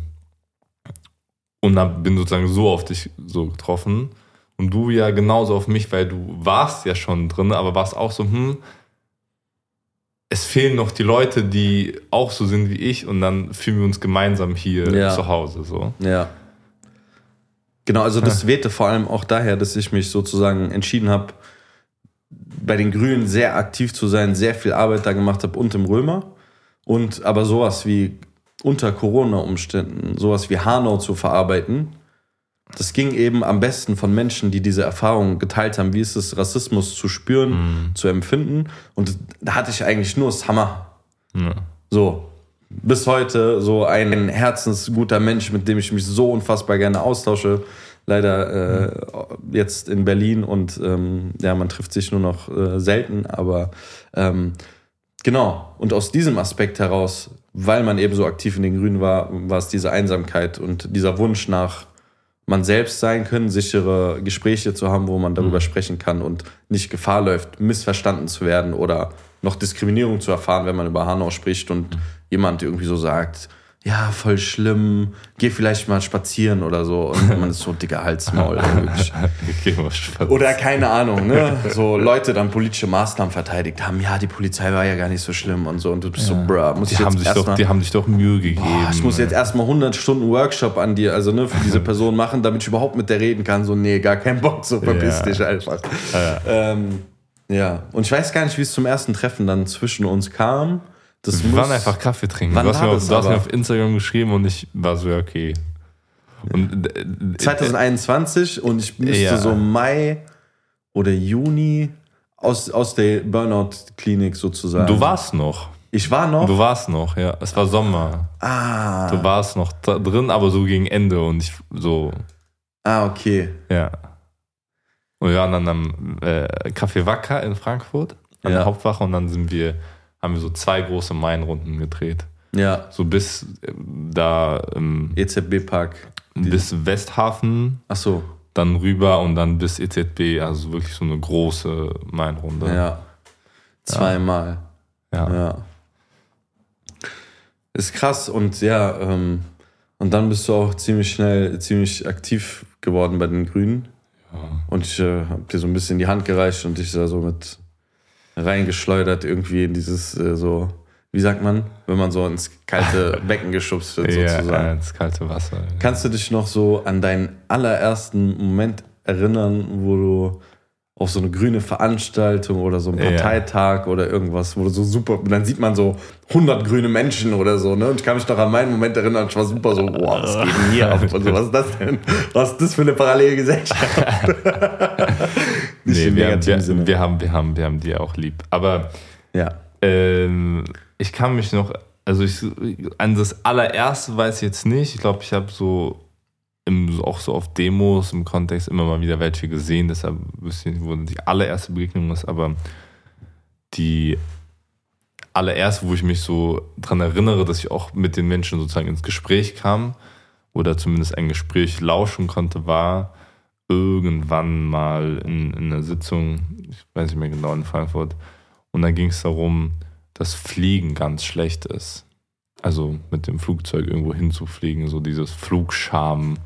und bin sozusagen so auf dich so getroffen. Und du ja genauso auf mich, weil du warst ja schon drin, aber warst auch so, hm, es fehlen noch die Leute, die auch so sind wie ich und dann fühlen wir uns gemeinsam hier ja. zu Hause. So. Ja. Genau, also das wehte vor allem auch daher, dass ich mich sozusagen entschieden habe, bei den Grünen sehr aktiv zu sein, sehr viel Arbeit da gemacht habe und im Römer. Und aber sowas wie unter Corona-Umständen, sowas wie Hanau zu verarbeiten, das ging eben am besten von Menschen, die diese Erfahrung geteilt haben, wie ist es, Rassismus zu spüren, mhm. zu empfinden. Und da hatte ich eigentlich nur das Hammer. Ja. So. Bis heute so ein herzensguter Mensch, mit dem ich mich so unfassbar gerne austausche leider äh, jetzt in Berlin und ähm, ja, man trifft sich nur noch äh, selten, aber ähm, genau. Und aus diesem Aspekt heraus, weil man eben so aktiv in den Grünen war, war es diese Einsamkeit und dieser Wunsch nach man selbst sein können, sichere Gespräche zu haben, wo man darüber sprechen kann und nicht Gefahr läuft, missverstanden zu werden oder noch Diskriminierung zu erfahren, wenn man über Hanau spricht und jemand irgendwie so sagt, ja, voll schlimm, geh vielleicht mal spazieren oder so. Und [LAUGHS] man ist so, dicker Halsmaul. [LAUGHS] mal. Oder keine Ahnung, ne? So Leute dann politische Maßnahmen verteidigt haben, ja, die Polizei war ja gar nicht so schlimm und so. Und du bist so, bruh, muss die, ich haben jetzt sich doch, erstmal. die haben sich doch Mühe gegeben. Boah, ich muss jetzt erstmal 100 Stunden Workshop an dir, also ne, für diese [LAUGHS] Person machen, damit ich überhaupt mit der reden kann. So, nee, gar kein Bock, so verpiss Ja. dich einfach. Ja. Ähm, ja, und ich weiß gar nicht, wie es zum ersten Treffen dann zwischen uns kam. Das Wir muss, waren einfach Kaffee trinken. Wann Du hast, war mir auf, das du hast mir auf Instagram geschrieben und ich war so, ja, okay. Und, äh, 2021 und ich müsste Ja. so Mai oder Juni aus, aus der Burnout-Klinik sozusagen. du warst noch. Ich war noch. Du warst noch, ja. Es war Sommer. ah, Du warst noch drin, aber so gegen Ende und ich so, ah, okay. ja. Und wir waren dann am äh, Café Wacker in Frankfurt, an Ja. der Hauptwache und dann sind wir, haben wir so zwei große Main-Runden gedreht. Ja, So bis äh, da, ähm, EZB-Park. bis Westhafen, Ach so, dann rüber und dann bis EZB, also wirklich so eine große Main-Runde. ja. Zweimal. Ja. Ja. Ist krass und ja, ähm, und dann bist du auch ziemlich schnell, ziemlich aktiv geworden bei den Grünen. Und ich äh, hab dir so ein bisschen die Hand gereicht und dich da so mit reingeschleudert irgendwie in dieses äh, so, wie sagt man, wenn man so ins kalte [LAUGHS] Becken geschubst wird Ja, sozusagen. ja, ins kalte Wasser. Kannst du dich noch so an deinen allerersten Moment erinnern, wo du auf so eine grüne Veranstaltung oder so einen Ja. Parteitag oder irgendwas, wo du so super, dann sieht man so 100 grüne Menschen oder so, ne? Und ich kann mich noch an meinen Moment erinnern, ich war super so, wow, was geht denn hier ab? [LAUGHS] Und so, was ist das denn? Was ist das für eine Parallelgesellschaft? [LAUGHS] Nee, wir haben, wir, wir, haben, wir, haben, wir haben die auch lieb. Aber Ja. ähm, ich kann mich noch, also ich, an das allererste weiß ich jetzt nicht. Ich glaube, ich habe so im, auch so auf Demos im Kontext immer mal wieder welche gesehen, deshalb wüsste ich nicht, wo die allererste Begegnung ist, aber die allererste, wo ich mich so dran erinnere, dass ich auch mit den Menschen sozusagen ins Gespräch kam oder zumindest ein Gespräch lauschen konnte, war irgendwann mal in, in einer Sitzung, ich weiß nicht mehr genau, in Frankfurt, und da ging es darum, dass Fliegen ganz schlecht ist. Also mit dem Flugzeug irgendwo hinzufliegen, so dieses Flugscham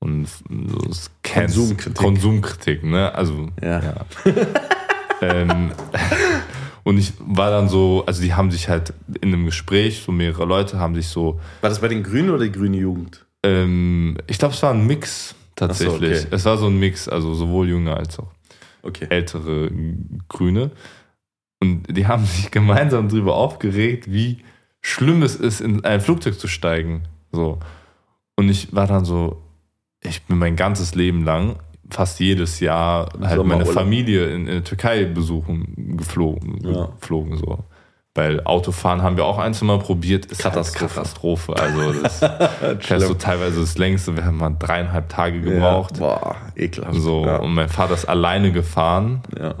und so Konsumkritik. Konsumkritik, ne? Also, Ja. ja. ähm, [LAUGHS] und ich war dann so, also die haben sich halt in einem Gespräch, so mehrere Leute haben sich so, War das bei den Grünen oder die grüne Jugend? ähm, ich glaube, es war ein Mix tatsächlich. okay. Es war so ein Mix, also sowohl junge als auch Okay. ältere Grüne. Und die haben [LAUGHS] sich gemeinsam darüber aufgeregt, wie schlimm es ist, in ein Flugzeug zu steigen. So. Und ich war dann so, ich bin mein ganzes Leben lang, fast jedes Jahr, halt meine. Familie in, in der Türkei besuchen, geflogen. Ja. geflogen so. Weil Autofahren haben wir auch ein, zwei Mal probiert, ist Katastrophe. Katastrophe. Katastrophe. Also das [LAUGHS] fährst du teilweise das längste, wir haben mal dreieinhalb Tage gebraucht. Ja. Boah, ekelhaft. So, Ja. und mein Vater ist alleine gefahren. ja.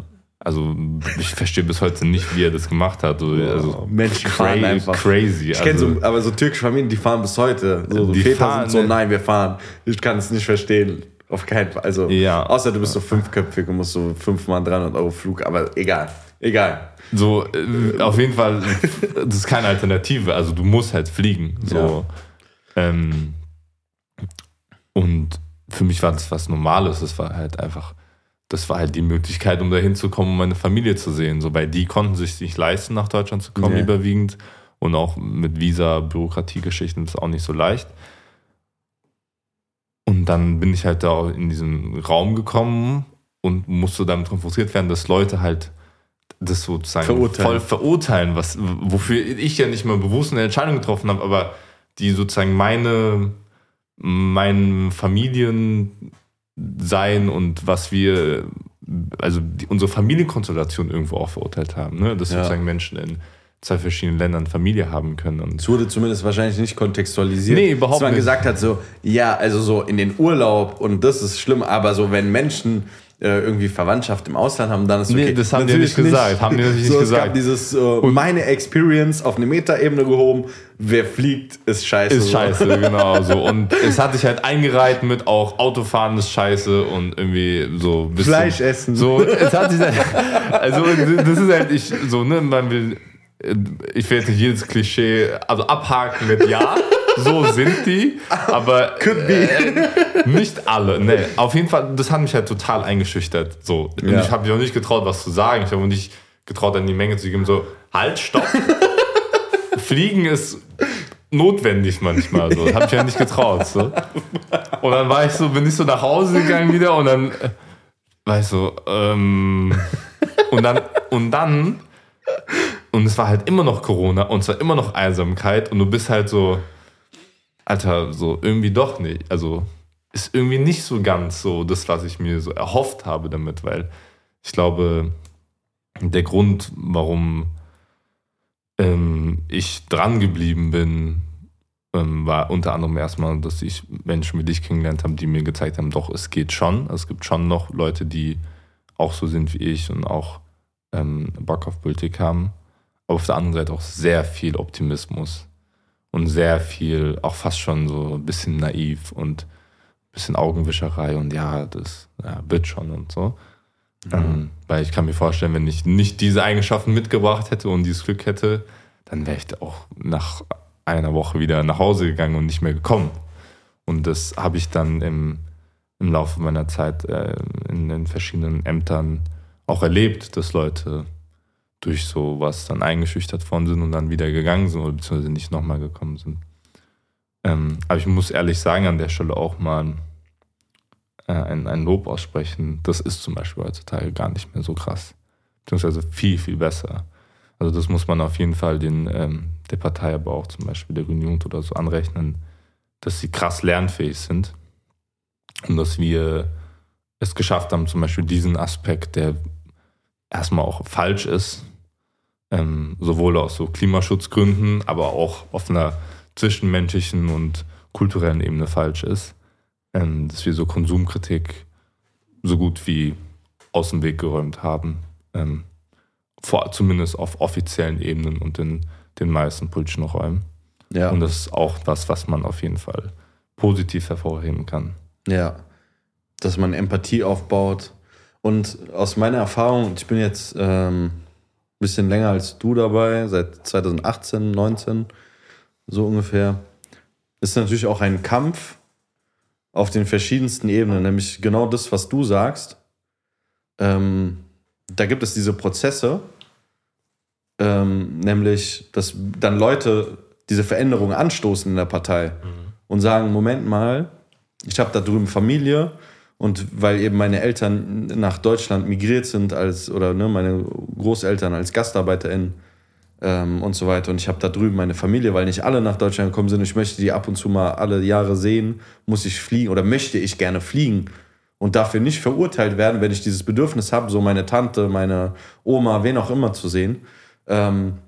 Also ich verstehe bis heute nicht, wie er das gemacht hat. So, also Menschen fahren einfach. crazy. Ich kenne also, so, aber so türkische Familien, die fahren bis heute. So, so Die Väter fahren, sind so, ne? nein, wir fahren. Ich kann es nicht verstehen. Auf keinen Fall. Also, Ja. außer du bist so fünfköpfig und musst so fünfmal 300 Euro Flug, aber egal. Egal. So äh, auf jeden Fall, das ist keine Alternative. Also du musst halt fliegen. So. Ähm, und für mich war das was Normales. Das war halt einfach, das war halt die Möglichkeit, um da hinzukommen, um meine Familie zu sehen. So, weil die konnten sich nicht leisten, nach Deutschland zu kommen, Nee. überwiegend. Und auch mit Visa, Bürokratiegeschichten ist auch nicht so leicht. Und dann bin ich halt da in diesen Raum gekommen und musste damit konfrontiert werden, dass Leute halt das sozusagen Verurteilen. voll verurteilen, was, wofür ich ja nicht mal bewusst eine Entscheidung getroffen habe, aber die sozusagen meine, mein Familiensein und was wir, also die, unsere Familienkonstellation irgendwo auch verurteilt haben, ne? dass Ja. sozusagen Menschen in zwei verschiedenen Ländern Familie haben können. Und Es wurde zumindest wahrscheinlich nicht kontextualisiert. Nee, überhaupt Dass man nicht. gesagt hat, so, ja, also so in den Urlaub und das ist schlimm, aber so, wenn Menschen irgendwie Verwandtschaft im Ausland haben, dann ist okay. Nee, das haben die nicht gesagt. Haben die natürlich [LAUGHS] so, nicht es gesagt. gab dieses, äh, meine Experience auf eine Metaebene gehoben. Wer fliegt, ist scheiße. Ist scheiße, [LAUGHS] genau so. Und es hat sich halt eingereiht mit auch Autofahren ist scheiße und irgendwie so bisschen. Fleisch essen. So, es hat sich halt, [LAUGHS] also das ist halt ich, so, ne, man will, ich will jetzt nicht jedes Klischee, also abhaken mit Ja so sind die, [LAUGHS] aber äh, nicht alle. Nee, auf jeden Fall, das hat mich halt total eingeschüchtert. So. Und ja. ich habe mich auch nicht getraut, was zu sagen. Ich habe mich nicht getraut, an die Menge zu geben, so, halt, stopp. [LAUGHS] Fliegen ist notwendig manchmal. So. Das habe ich ja nicht getraut. So. Und dann war ich so, bin ich so nach Hause gegangen wieder und dann äh, war ich so, ähm, und dann, und dann, und es war halt immer noch Corona und es war immer noch Einsamkeit und du bist halt so, Alter, so irgendwie doch nicht. Also ist irgendwie nicht so ganz so das, was ich mir so erhofft habe damit, weil ich glaube, der Grund, warum ähm, ich dran geblieben bin, ähm, war unter anderem erstmal, dass ich Menschen wie dich kennengelernt habe, die mir gezeigt haben, doch, es geht schon. Es gibt schon noch Leute, die auch so sind wie ich und auch ähm, Bock auf Politik haben. Aber auf der anderen Seite auch sehr viel Optimismus und sehr viel, auch fast schon so ein bisschen naiv und ein bisschen Augenwischerei und ja, das ja, wird schon und so. Mhm. Ähm, weil ich kann mir vorstellen, wenn ich nicht diese Eigenschaften mitgebracht hätte und dieses Glück hätte, dann wäre ich auch nach einer Woche wieder nach Hause gegangen und nicht mehr gekommen. Und das habe ich dann im, im Laufe meiner Zeit äh, in den verschiedenen Ämtern auch erlebt, dass Leute durch sowas dann eingeschüchtert worden sind und dann wieder gegangen sind oder beziehungsweise nicht nochmal gekommen sind. Ähm, aber ich muss ehrlich sagen, an der Stelle auch mal äh, ein, ein Lob aussprechen. Das ist zum Beispiel heutzutage gar nicht mehr so krass. Beziehungsweise viel, viel besser. Also das muss man auf jeden Fall den, ähm, der Partei, aber auch zum Beispiel der Grünen oder so anrechnen, dass sie krass lernfähig sind und dass wir es geschafft haben, zum Beispiel diesen Aspekt, der erstmal auch falsch ist, ähm, sowohl aus so Klimaschutzgründen, aber auch auf einer zwischenmenschlichen und kulturellen Ebene falsch ist, ähm, dass wir so Konsumkritik so gut wie aus dem Weg geräumt haben, ähm, vor, zumindest auf offiziellen Ebenen und in den meisten politischen Räumen. Ja. Und das ist auch was, was man auf jeden Fall positiv hervorheben kann. Ja, dass man Empathie aufbaut. Und aus meiner Erfahrung, ich bin jetzt ähm, bisschen länger als du dabei, seit 2018, 19, so ungefähr. Ist natürlich auch ein Kampf auf den verschiedensten Ebenen, nämlich genau das, was du sagst. Ähm, da gibt es diese Prozesse, ähm, nämlich, dass dann Leute diese Veränderungen anstoßen in der Partei mhm. und sagen: Moment mal, ich habe da drüben Familie, und weil eben meine Eltern nach Deutschland migriert sind als, oder ne, meine Großeltern als GastarbeiterInnen ähm, und so weiter. Und ich habe da drüben meine Familie, weil nicht alle nach Deutschland gekommen sind. Ich möchte die ab und zu mal alle Jahre sehen, muss ich fliegen oder möchte ich gerne fliegen und dafür nicht verurteilt werden, wenn ich dieses Bedürfnis habe, so meine Tante, meine Oma, wen auch immer zu sehen. Ähm,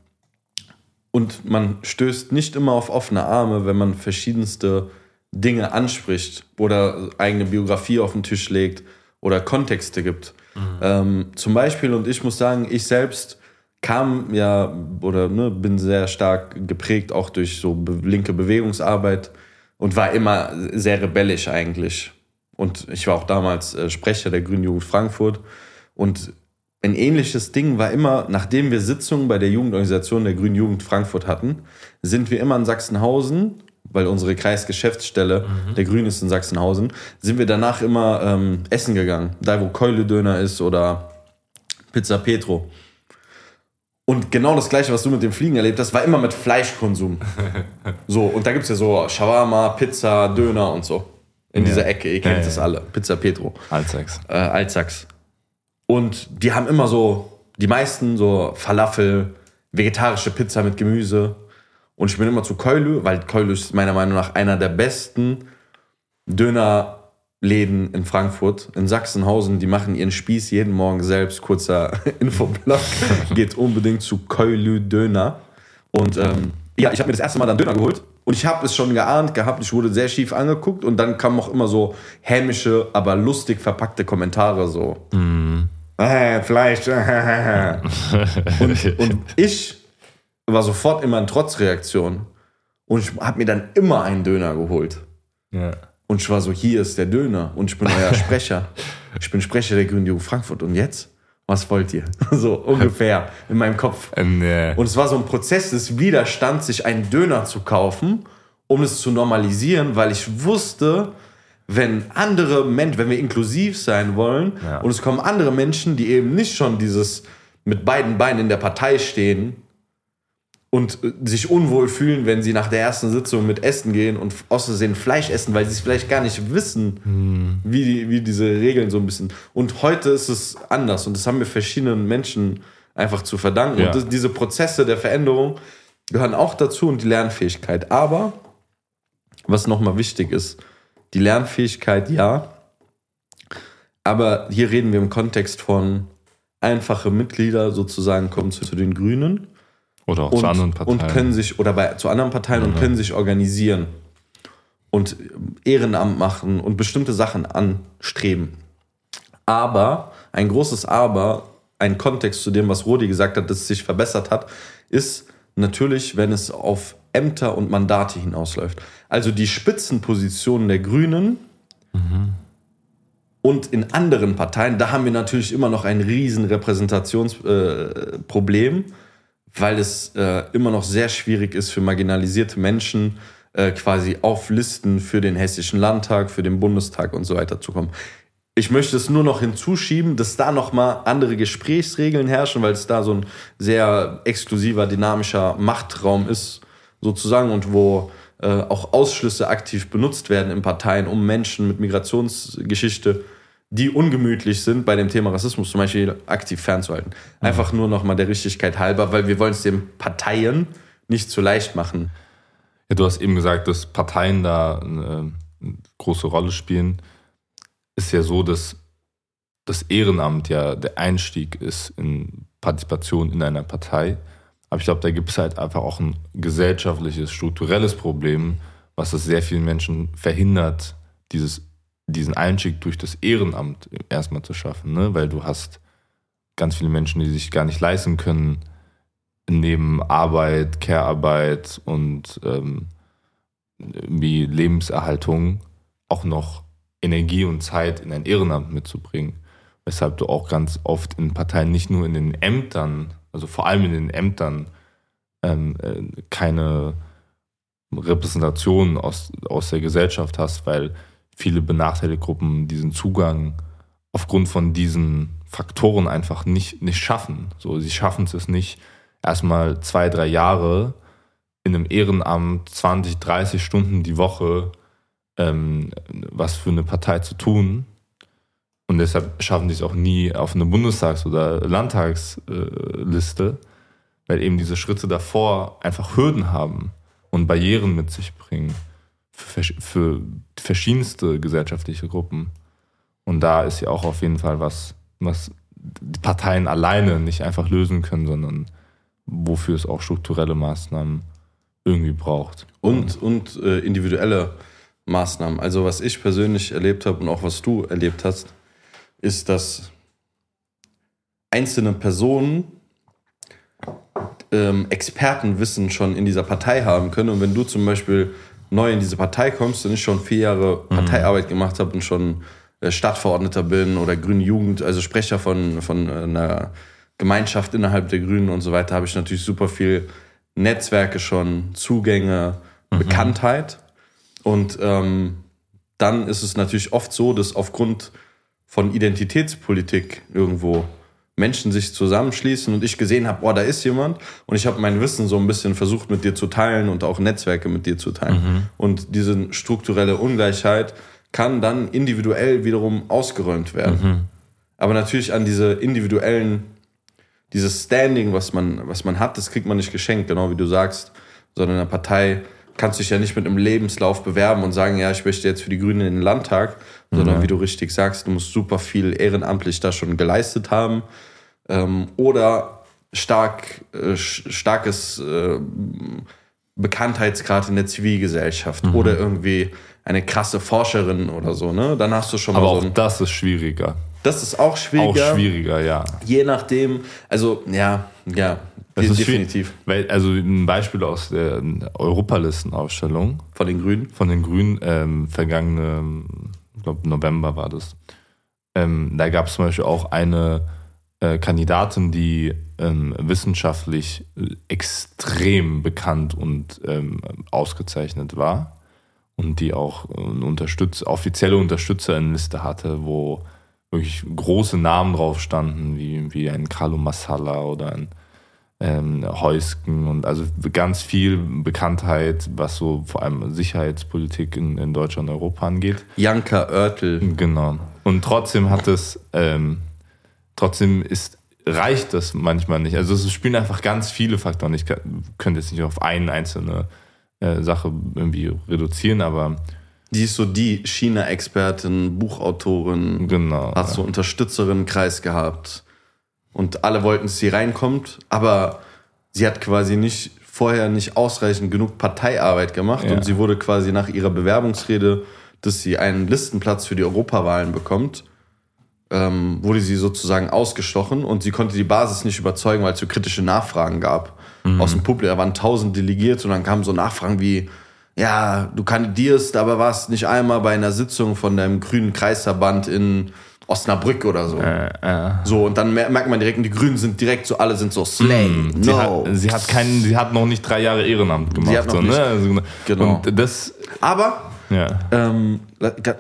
und man stößt nicht immer auf offene Arme, wenn man verschiedenste Dinge anspricht oder eigene Biografie auf den Tisch legt oder Kontexte gibt. Mhm. Ähm, zum Beispiel, und ich muss sagen, ich selbst kam ja oder ne, bin sehr stark geprägt auch durch so linke Bewegungsarbeit und war immer sehr rebellisch eigentlich. Und ich war auch damals äh, Sprecher der Grünen Jugend Frankfurt. Und ein ähnliches Ding war immer, nachdem wir Sitzungen bei der Jugendorganisation der Grünen Jugend Frankfurt hatten, sind wir immer in Sachsenhausen weil unsere Kreisgeschäftsstelle, mhm. der Grün ist in Sachsenhausen, sind wir danach immer ähm, essen gegangen. Da, wo Keule-Döner ist oder Pizza Petro. Und genau das Gleiche, was du mit dem Fliegen erlebt hast, war immer mit Fleischkonsum. [LAUGHS] so, und da gibt es ja so Shawarma, Pizza, Döner und so. In ja. dieser Ecke, ihr kennt ja, das alle. Pizza Petro. Altsachs. Äh, Altsachs. Und die haben immer so, die meisten so Falafel, vegetarische Pizza mit Gemüse und ich bin immer zu Keulü, weil Keulü ist meiner Meinung nach einer der besten Dönerläden in Frankfurt. In Sachsenhausen, die machen ihren Spieß jeden Morgen selbst. Kurzer [LAUGHS] Infoblock. Geht unbedingt zu Keulü Döner. Und ähm, ja, ich habe mir das erste Mal dann Döner geholt. Und ich habe es schon geahnt gehabt, ich wurde sehr schief angeguckt und dann kamen auch immer so hämische, aber lustig verpackte Kommentare so. Mhm. Äh, Fleisch. [LAUGHS] Und, und ich war sofort immer in Trotzreaktion. Und ich habe mir dann immer einen Döner geholt. Ja. Und ich war so, hier ist der Döner und ich bin euer [LAUGHS] Sprecher. ich bin Sprecher der Grünen Jugend Frankfurt. Und jetzt? Was wollt ihr? [LAUGHS] so ungefähr in meinem Kopf. Nee. Und es war so ein Prozess des Widerstands, sich einen Döner zu kaufen, um es zu normalisieren, weil ich wusste, wenn andere Menschen, wenn wir inklusiv sein wollen ja. und es kommen andere Menschen, die eben nicht schon dieses mit beiden Beinen in der Partei stehen, und äh, sich unwohl fühlen, wenn sie nach der ersten Sitzung mit Essen gehen und aus Versehen Fleisch essen, weil sie es vielleicht gar nicht wissen, hm. wie, die, wie diese Regeln so ein bisschen. Und heute ist es anders und das haben wir verschiedenen Menschen einfach zu verdanken. Ja. Und das, diese Prozesse der Veränderung gehören auch dazu und die Lernfähigkeit. Aber, was nochmal wichtig ist, die Lernfähigkeit ja, aber hier reden wir im Kontext von einfache Mitglieder sozusagen kommen zu, zu den Grünen oder auch und, zu anderen Parteien. Und können sich, oder bei, zu anderen Parteien ja. und können sich organisieren und Ehrenamt machen und bestimmte Sachen anstreben. Aber, ein großes Aber, ein Kontext zu dem, was Rodi gesagt hat, dass es sich verbessert hat, ist natürlich, wenn es auf Ämter und Mandate hinausläuft. Also die Spitzenpositionen der Grünen mhm. und in anderen Parteien, da haben wir natürlich immer noch ein riesen Repräsentationsproblem. Äh, weil es äh, immer noch sehr schwierig ist für marginalisierte Menschen, äh, quasi auf Listen für den Hessischen Landtag, für den Bundestag und so weiter zu kommen. Ich möchte es nur noch hinzuschieben, dass da nochmal andere Gesprächsregeln herrschen, weil es da so ein sehr exklusiver, dynamischer Machtraum ist, sozusagen, und wo äh, auch Ausschlüsse aktiv benutzt werden in Parteien, um Menschen mit Migrationsgeschichte die ungemütlich sind, bei dem Thema Rassismus zum Beispiel aktiv fernzuhalten. Einfach nur nochmal der Richtigkeit halber, weil wir wollen es den Parteien nicht zu leicht machen. Ja, du hast eben gesagt, dass Parteien da eine, eine große Rolle spielen. Ist ja so, dass das Ehrenamt ja der Einstieg ist in Partizipation in einer Partei. Aber ich glaube, da gibt es halt einfach auch ein gesellschaftliches, strukturelles Problem, was es sehr vielen Menschen verhindert, dieses diesen Einstieg durch das Ehrenamt erstmal zu schaffen, ne? weil du hast ganz viele Menschen, die sich gar nicht leisten können, neben Arbeit, Care-Arbeit und ähm, wie Lebenserhaltung auch noch Energie und Zeit in ein Ehrenamt mitzubringen. Weshalb du auch ganz oft in Parteien, nicht nur in den Ämtern, also vor allem in den Ämtern, ähm, äh, keine Repräsentation aus, aus der Gesellschaft hast, weil viele benachteiligte Gruppen diesen Zugang aufgrund von diesen Faktoren einfach nicht, nicht schaffen. So, sie schaffen es nicht, erstmal zwei, drei Jahre in einem Ehrenamt 20, 30 Stunden die Woche ähm, was für eine Partei zu tun. Und deshalb schaffen sie es auch nie auf eine Bundestags- oder Landtagsliste, äh, weil eben diese Schritte davor einfach Hürden haben und Barrieren mit sich bringen für, für verschiedenste gesellschaftliche Gruppen. Und da ist ja auch auf jeden Fall was, was die Parteien alleine nicht einfach lösen können, sondern wofür es auch strukturelle Maßnahmen irgendwie braucht. Und, und äh, individuelle Maßnahmen. Also was ich persönlich erlebt habe und auch was du erlebt hast, ist, dass einzelne Personen ähm, Expertenwissen schon in dieser Partei haben können. Und wenn du zum Beispiel neu in diese Partei kommst und ich schon vier Jahre. Parteiarbeit gemacht habe und schon äh, Stadtverordneter bin oder Grüne Jugend, also Sprecher von, von äh, einer Gemeinschaft innerhalb der Grünen und so weiter, habe ich natürlich super viel Netzwerke schon, Zugänge, mhm. Bekanntheit. Und ähm, dann ist es natürlich oft so, dass aufgrund von Identitätspolitik irgendwo Menschen sich zusammenschließen und ich gesehen habe, boah, da ist jemand und ich habe mein Wissen so ein bisschen versucht mit dir zu teilen und auch Netzwerke mit dir zu teilen. Mhm. Und diese strukturelle Ungleichheit kann dann individuell wiederum ausgeräumt werden. Mhm. Aber natürlich an diese individuellen, dieses Standing, was man, was man hat, das kriegt man nicht geschenkt, genau wie du sagst, sondern eine Partei kannst dich ja nicht mit einem Lebenslauf bewerben und sagen, ja, ich möchte jetzt für die Grünen in den Landtag, sondern mhm. wie du richtig sagst, du musst super viel ehrenamtlich da schon geleistet haben ähm, oder stark, äh, starkes äh, Bekanntheitsgrad in der Zivilgesellschaft mhm. oder irgendwie eine krasse Forscherin oder so, ne? Dann hast du schon Aber mal auch so ein, das ist schwieriger. Das ist auch schwieriger. Auch schwieriger, ja. Je nachdem, also ja, ja, Das ist definitiv. Weil, also ein Beispiel aus der Europalistenausstellung Von den Grünen. von den Grünen, ähm, vergangene, ich glaube November war das. Ähm, da gab es zum Beispiel auch eine äh, Kandidatin, die ähm, wissenschaftlich äh, extrem bekannt und ähm, ausgezeichnet war und die auch eine Unterstütz offizielle Unterstützerinnenliste hatte, wo wirklich große Namen drauf standen, wie, wie ein Carlo Massala oder ein ähm, Heusken und also ganz viel Bekanntheit, was so vor allem Sicherheitspolitik in, in Deutschland und Europa angeht. Janka Oertel. Genau. Und trotzdem hat es, ähm, trotzdem ist, reicht das manchmal nicht. Also es spielen einfach ganz viele Faktoren. Ich könnte jetzt nicht auf eine einzelne äh, Sache irgendwie reduzieren, aber Die ist so die China-Expertin, Buchautorin, genau. hat so Unterstützerinnenkreis gehabt. Und alle wollten, dass sie reinkommt, aber sie hat quasi nicht vorher nicht ausreichend genug Parteiarbeit gemacht Ja. und sie wurde quasi nach ihrer Bewerbungsrede, dass sie einen Listenplatz für die Europawahlen bekommt, ähm, wurde sie sozusagen ausgestochen und sie konnte die Basis nicht überzeugen, weil es so kritische Nachfragen gab. Aus dem Publikum, da waren tausend Delegierte und dann kamen so Nachfragen wie, ja, du kandidierst, aber warst nicht einmal bei einer Sitzung von deinem grünen Kreisverband in Osnabrück oder so. äh, äh, So, und dann mer- merkt man direkt, die Grünen sind direkt so, alle sind so Slay, sie, no. hat, sie hat keinen, sie hat noch nicht drei Jahre Ehrenamt gemacht. hat noch so, nicht- ne? also, genau. Und das, Aber, ja. ähm,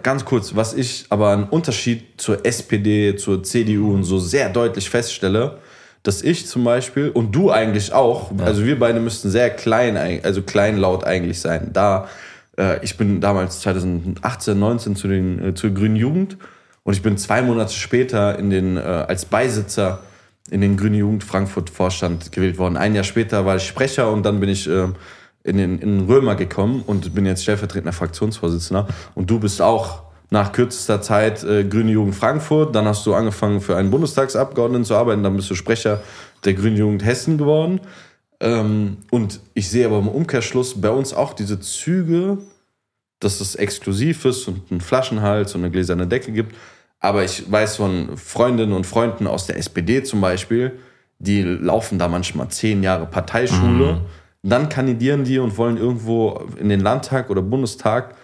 ganz kurz, was ich aber einen Unterschied zur SPD, zur CDU und so sehr deutlich feststelle, dass ich zum Beispiel und du eigentlich auch, also wir beide müssten sehr klein, also kleinlaut eigentlich sein. Da, äh, ich bin damals 2018, 19 zu den äh, zur Grünen Jugend und ich bin zwei Monate später in den äh, als Beisitzer in den Grünen Jugend Frankfurt Vorstand gewählt worden. Ein Jahr später war ich Sprecher und dann bin ich äh, in den in Römer gekommen und bin jetzt stellvertretender Fraktionsvorsitzender. Und du bist auch nach kürzester Zeit äh, Grüne Jugend Frankfurt. Dann hast du angefangen für einen Bundestagsabgeordneten zu arbeiten. Dann bist du Sprecher der Grünen Jugend Hessen geworden. Ähm, und ich sehe aber im Umkehrschluss bei uns auch diese Züge, dass es exklusiv ist und einen Flaschenhals und eine gläserne Decke gibt. Aber ich weiß von Freundinnen und Freunden aus der SPD zum Beispiel, die laufen da manchmal zehn Jahre Parteischule. Dann kandidieren die und wollen irgendwo in den Landtag oder Bundestag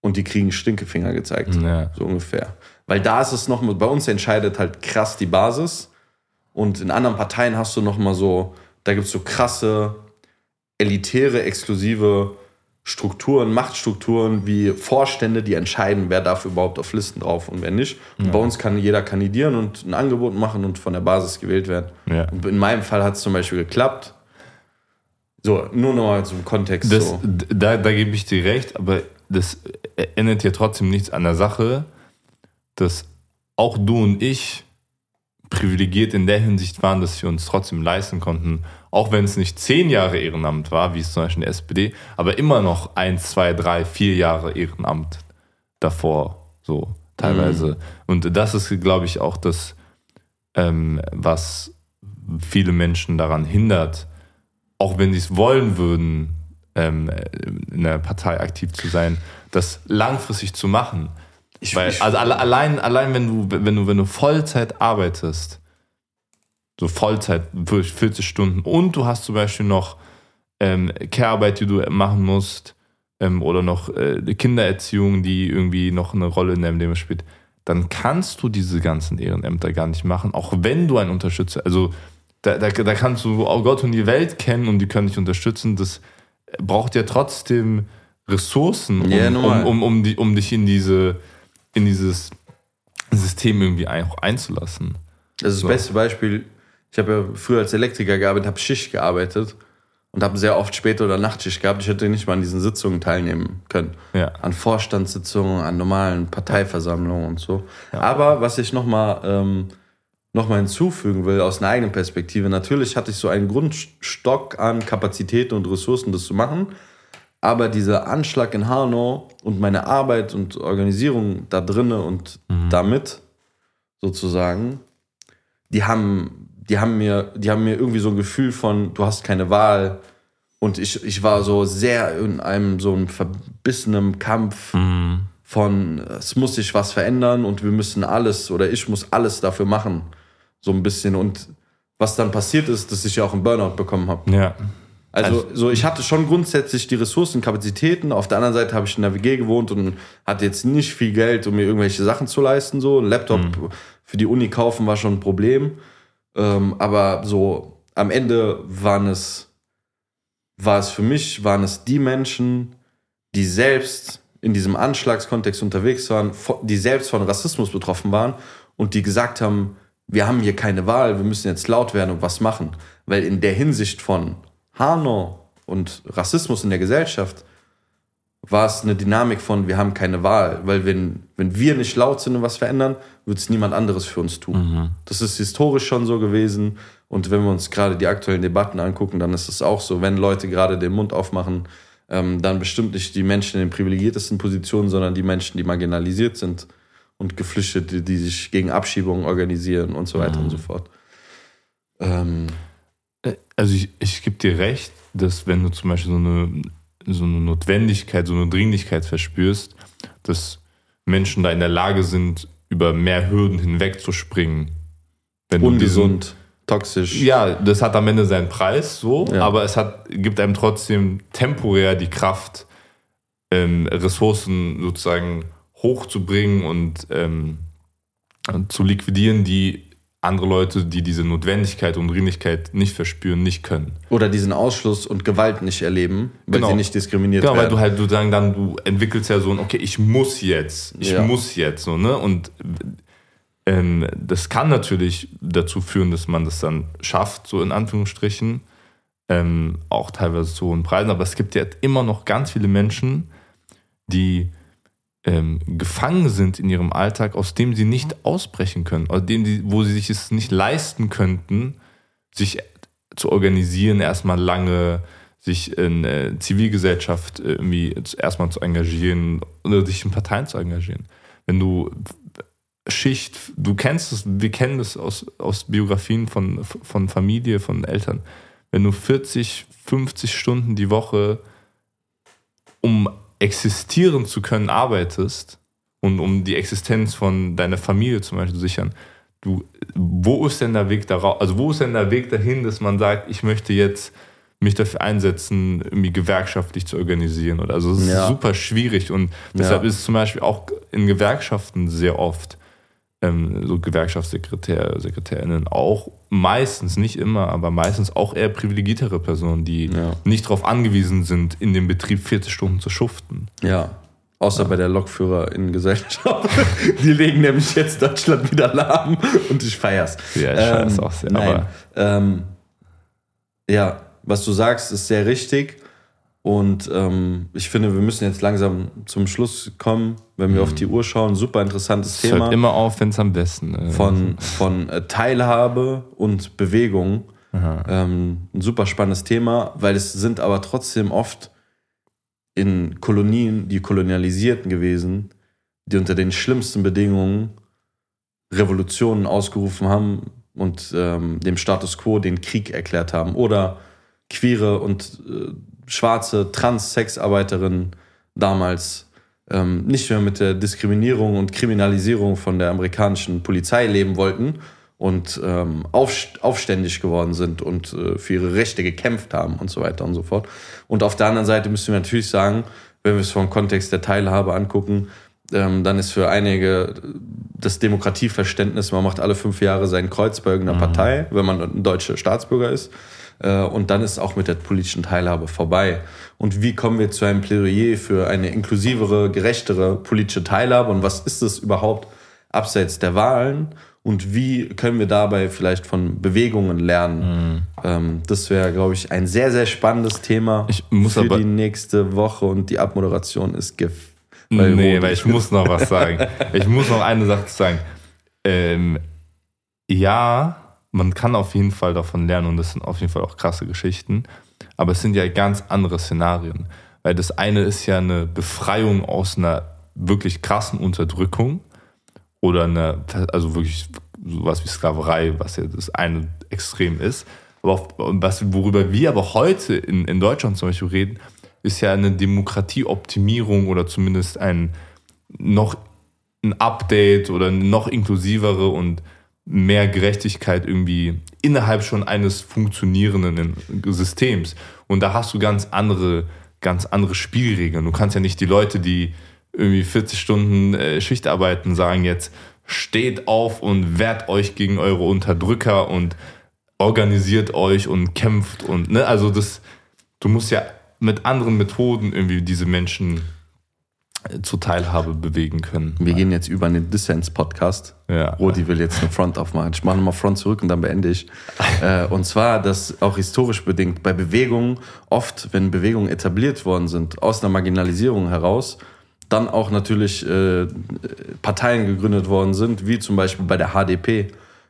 und die kriegen Stinkefinger gezeigt. Ja. So ungefähr. Weil da ist es noch mal, bei uns entscheidet halt krass die Basis. Und in anderen Parteien hast du noch mal so, da gibt es so krasse, elitäre, exklusive Strukturen, Machtstrukturen wie Vorstände, die entscheiden, wer darf überhaupt auf Listen drauf und wer nicht. Und bei uns kann jeder kandidieren und ein Angebot machen und von der Basis gewählt werden. Ja. Und in meinem Fall hat es zum Beispiel geklappt. So, nur noch mal zum Kontext. Das, so. da, da gebe ich dir recht, aber das ändert ja trotzdem nichts an der Sache, dass auch du und ich privilegiert in der Hinsicht waren, dass wir uns trotzdem leisten konnten, auch wenn es nicht zehn Jahre Ehrenamt war, wie es zum Beispiel in der SPD, aber immer noch eins, zwei, drei, vier Jahre Ehrenamt davor, so teilweise. Und das ist, glaube ich, auch das, ähm, was viele Menschen daran hindert, auch wenn sie es wollen würden, ähm, in der Partei aktiv zu sein, das langfristig zu machen. Ich- Weil, also alle, allein, allein wenn du, wenn du, wenn du Vollzeit arbeitest, so Vollzeit, wirklich 40 Stunden, und du hast zum Beispiel noch ähm, Care-Arbeit, die du machen musst, ähm, oder noch äh, Kindererziehung, die irgendwie noch eine Rolle in deinem Leben spielt, dann kannst du diese ganzen Ehrenämter gar nicht machen, auch wenn du einen Unterstützer, also da, da, da kannst du auch Gott und die Welt kennen und die können dich unterstützen. Das braucht ja trotzdem Ressourcen, um, Ja, um, um, um, die, um dich in diese in dieses System irgendwie ein- auch einzulassen. Das ist das So. beste Beispiel. Ich habe ja früher als Elektriker gearbeitet, habe Schicht gearbeitet und habe sehr oft Später- oder Nachtschicht gehabt. Ich hätte nicht mal an diesen Sitzungen teilnehmen können. Ja. An Vorstandssitzungen, an normalen Parteiversammlungen und so. Aber was ich nochmal ähm, noch mal hinzufügen will, aus einer eigenen Perspektive, natürlich hatte ich so einen Grundstock an Kapazitäten und Ressourcen, das zu machen. Aber dieser Anschlag in Hanau und meine Arbeit und Organisierung da drinne und damit sozusagen, die haben, die haben mir, die haben mir irgendwie so ein Gefühl von, du hast keine Wahl, Und ich, ich war so sehr in einem so einem verbissenen Kampf Mhm. von, es muss sich was verändern und wir müssen alles oder ich muss alles dafür machen. So ein bisschen. Und was dann passiert ist, dass ich ja auch einen Burnout bekommen habe. Ja. Also, so ich hatte schon grundsätzlich die Ressourcen, Kapazitäten. Auf der anderen Seite habe ich in der WG gewohnt und hatte jetzt nicht viel Geld, um mir irgendwelche Sachen zu leisten. So ein Laptop für die Uni kaufen war schon ein Problem. Ähm, aber so am Ende waren es, war es für mich, waren es die Menschen, die selbst in diesem Anschlagskontext unterwegs waren, die selbst von Rassismus betroffen waren und die gesagt haben, wir haben hier keine Wahl, wir müssen jetzt laut werden und was machen. Weil in der Hinsicht von Hanau und Rassismus in der Gesellschaft war es eine Dynamik von, wir haben keine Wahl. Weil wenn, wenn wir nicht laut sind und was verändern, wird es niemand anderes für uns tun. Das ist historisch schon so gewesen. Und wenn wir uns gerade die aktuellen Debatten angucken, dann ist es auch so, wenn Leute gerade den Mund aufmachen, ähm, dann bestimmt nicht die Menschen in den privilegiertesten Positionen, sondern die Menschen, die marginalisiert sind und Geflüchtete, die sich gegen Abschiebungen organisieren und so weiter und so fort. Ähm, Also ich, ich gebe dir recht, dass wenn du zum Beispiel so eine, so eine Notwendigkeit, so eine Dringlichkeit verspürst, dass Menschen da in der Lage sind, über mehr Hürden hinwegzuspringen. Wenn du diesen- ungesund, toxisch. Ja, das hat am Ende seinen Preis, so, Ja. aber es hat, gibt einem trotzdem temporär die Kraft, ähm, Ressourcen sozusagen hochzubringen und ähm, zu liquidieren, die andere Leute, die diese Notwendigkeit und Dringlichkeit nicht verspüren, nicht können. Oder diesen Ausschluss und Gewalt nicht erleben, weil Genau. sie nicht diskriminiert Genau, weil werden. du halt sozusagen dann, du entwickelst ja so ein, okay, ich muss jetzt, ich Ja. muss jetzt, so, ne? Und ähm, das kann natürlich dazu führen, dass man das dann schafft, so in Anführungsstrichen, ähm, auch teilweise zu hohen Preisen, aber es gibt ja immer noch ganz viele Menschen, die ähm, gefangen sind in ihrem Alltag, aus dem sie nicht ausbrechen können, aus dem sie, wo sie sich es nicht leisten könnten, sich zu organisieren, erstmal lange sich in äh, Zivilgesellschaft irgendwie erstmal zu engagieren oder sich in Parteien zu engagieren. Wenn du Schicht, du kennst es, wir kennen das aus, aus Biografien von, von Familie, von Eltern. Wenn du 40, 50 Stunden die Woche um existieren zu können arbeitest und um die Existenz von deiner Familie zum Beispiel zu sichern, du, wo ist denn der Weg darauf, also wo ist denn der Weg dahin, dass man sagt, ich möchte jetzt mich dafür einsetzen, irgendwie gewerkschaftlich zu organisieren oder also es ist Ja. super schwierig und deshalb Ja. ist es zum Beispiel auch in Gewerkschaften sehr oft ähm, so Gewerkschaftssekretär, SekretärInnen auch meistens, nicht immer, aber meistens auch eher privilegiertere Personen, die Ja. nicht darauf angewiesen sind, in dem Betrieb 40 Stunden zu schuften. Ja. Außer bei der Lokführer in Gesellschaft. [LAUGHS] Die legen nämlich jetzt Deutschland wieder lahm und ich feier's. Ja, ich feier's auch sehr, Nein. aber- Ähm, ja, was du sagst, ist sehr richtig. Und ähm, ich finde, wir müssen jetzt langsam zum Schluss kommen, wenn wir auf die Uhr schauen. Super interessantes Es Thema. hört immer auf, wenn es am besten ist. von, von äh, Teilhabe und Bewegung. Ähm, ein super spannendes Thema, weil es sind aber trotzdem oft in Kolonien die Kolonialisierten gewesen, die unter den schlimmsten Bedingungen Revolutionen ausgerufen haben und ähm, dem Status quo den Krieg erklärt haben. Oder queere und äh, schwarze Trans-Sexarbeiterinnen damals ähm, nicht mehr mit der Diskriminierung und Kriminalisierung von der amerikanischen Polizei leben wollten und ähm, auf, aufständig geworden sind und äh, für ihre Rechte gekämpft haben und so weiter und so fort. Und auf der anderen Seite müssen wir natürlich sagen, wenn wir es vom Kontext der Teilhabe angucken, ähm, dann ist für einige das Demokratieverständnis, man macht alle fünf Jahre sein Kreuz bei irgendeiner Partei, wenn man ein deutscher Staatsbürger ist. Äh, Und dann ist auch mit der politischen Teilhabe vorbei. Und wie kommen wir zu einem Plädoyer für eine inklusivere, gerechtere politische Teilhabe? Und was ist es überhaupt abseits der Wahlen? Und wie können wir dabei vielleicht von Bewegungen lernen? Ähm, Das wäre, glaube ich, ein sehr, sehr spannendes Thema Ich muss für aber- die nächste Woche. Und die Abmoderation ist gef nee, Rot weil ich muss noch was sagen. [LAUGHS] Ich muss noch eine Sache sagen. Ähm, ja, man kann auf jeden Fall davon lernen und das sind auf jeden Fall auch krasse Geschichten. Aber es sind ja ganz andere Szenarien. Weil das eine ist ja eine Befreiung aus einer wirklich krassen Unterdrückung oder eine, also wirklich sowas wie Sklaverei, was ja das eine Extrem ist. Aber was, worüber wir aber heute in, in Deutschland zum Beispiel reden, ist ja eine Demokratieoptimierung oder zumindest ein noch ein Update oder eine noch inklusivere und mehr Gerechtigkeit irgendwie innerhalb schon eines funktionierenden Systems. Und da hast du ganz andere, ganz andere Spielregeln. Du kannst ja nicht die Leute, die irgendwie 40 Stunden äh, Schicht arbeiten, sagen jetzt, steht auf und wehrt euch gegen eure Unterdrücker und organisiert euch und kämpft und, ne, also das, du musst ja mit anderen Methoden irgendwie diese Menschen zur Teilhabe bewegen können. Wir gehen jetzt über in den Dissens-Podcast. Ja. Rodi will jetzt eine Front aufmachen. Ich mache nochmal Front zurück und dann beende ich. [LAUGHS] Äh, und zwar, dass auch historisch bedingt bei Bewegungen oft, wenn Bewegungen etabliert worden sind, aus einer Marginalisierung heraus, dann auch natürlich äh, Parteien gegründet worden sind, wie zum Beispiel bei der HDP,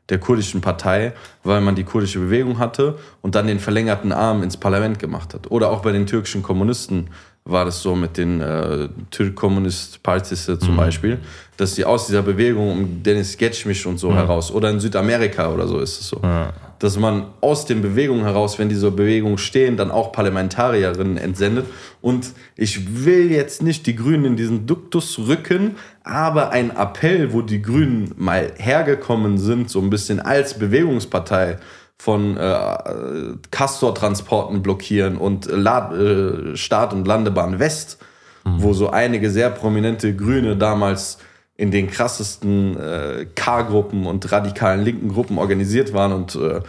der kurdischen Partei, weil man die kurdische Bewegung hatte und dann den verlängerten Arm ins Parlament gemacht hat. Oder auch bei den türkischen Kommunisten war das so mit den äh, Türk Communist Parties zum mhm. Beispiel, dass sie aus dieser Bewegung um Dennis Getschmisch und so mhm. heraus, oder in Südamerika oder so ist es so, ja. dass man aus den Bewegungen heraus, wenn diese Bewegungen stehen, dann auch Parlamentarierinnen entsendet. Und ich will jetzt nicht die Grünen in diesen Duktus rücken, aber ein Appell, wo die Grünen mal hergekommen sind, so ein bisschen als Bewegungspartei, von äh, Castor-Transporten blockieren und La äh, Start- und Landebahn West, mhm. wo so einige sehr prominente Grüne damals in den krassesten äh, K-Gruppen und radikalen linken Gruppen organisiert waren und äh,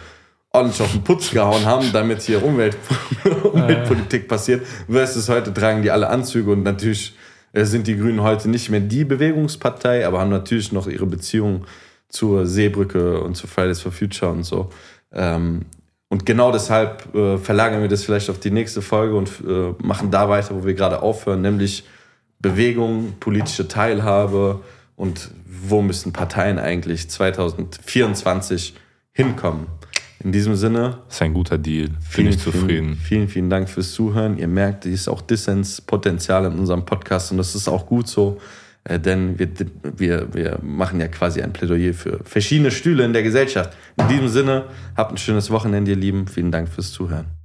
ordentlich auf den Putz gehauen haben, damit hier Umwelt [LAUGHS] Umweltpolitik passiert, versus heute tragen die alle Anzüge und natürlich äh, sind die Grünen heute nicht mehr die Bewegungspartei, aber haben natürlich noch ihre Beziehung zur Seebrücke und zu Fridays for Future und so. Ähm, und genau deshalb äh, verlagern wir das vielleicht auf die nächste Folge und äh, machen da weiter, wo wir gerade aufhören, nämlich Bewegung, politische Teilhabe und wo müssen Parteien eigentlich 2024 hinkommen. In diesem Sinne. Das ist ein guter Deal. Bin ich zufrieden. Vielen, vielen, vielen Dank fürs Zuhören. Ihr merkt, hier ist auch Dissenspotenzial in unserem Podcast und das ist auch gut so. Äh, denn wir, wir, wir machen ja quasi ein Plädoyer für verschiedene Stühle in der Gesellschaft. In diesem Sinne, habt ein schönes Wochenende, ihr Lieben. Vielen Dank fürs Zuhören.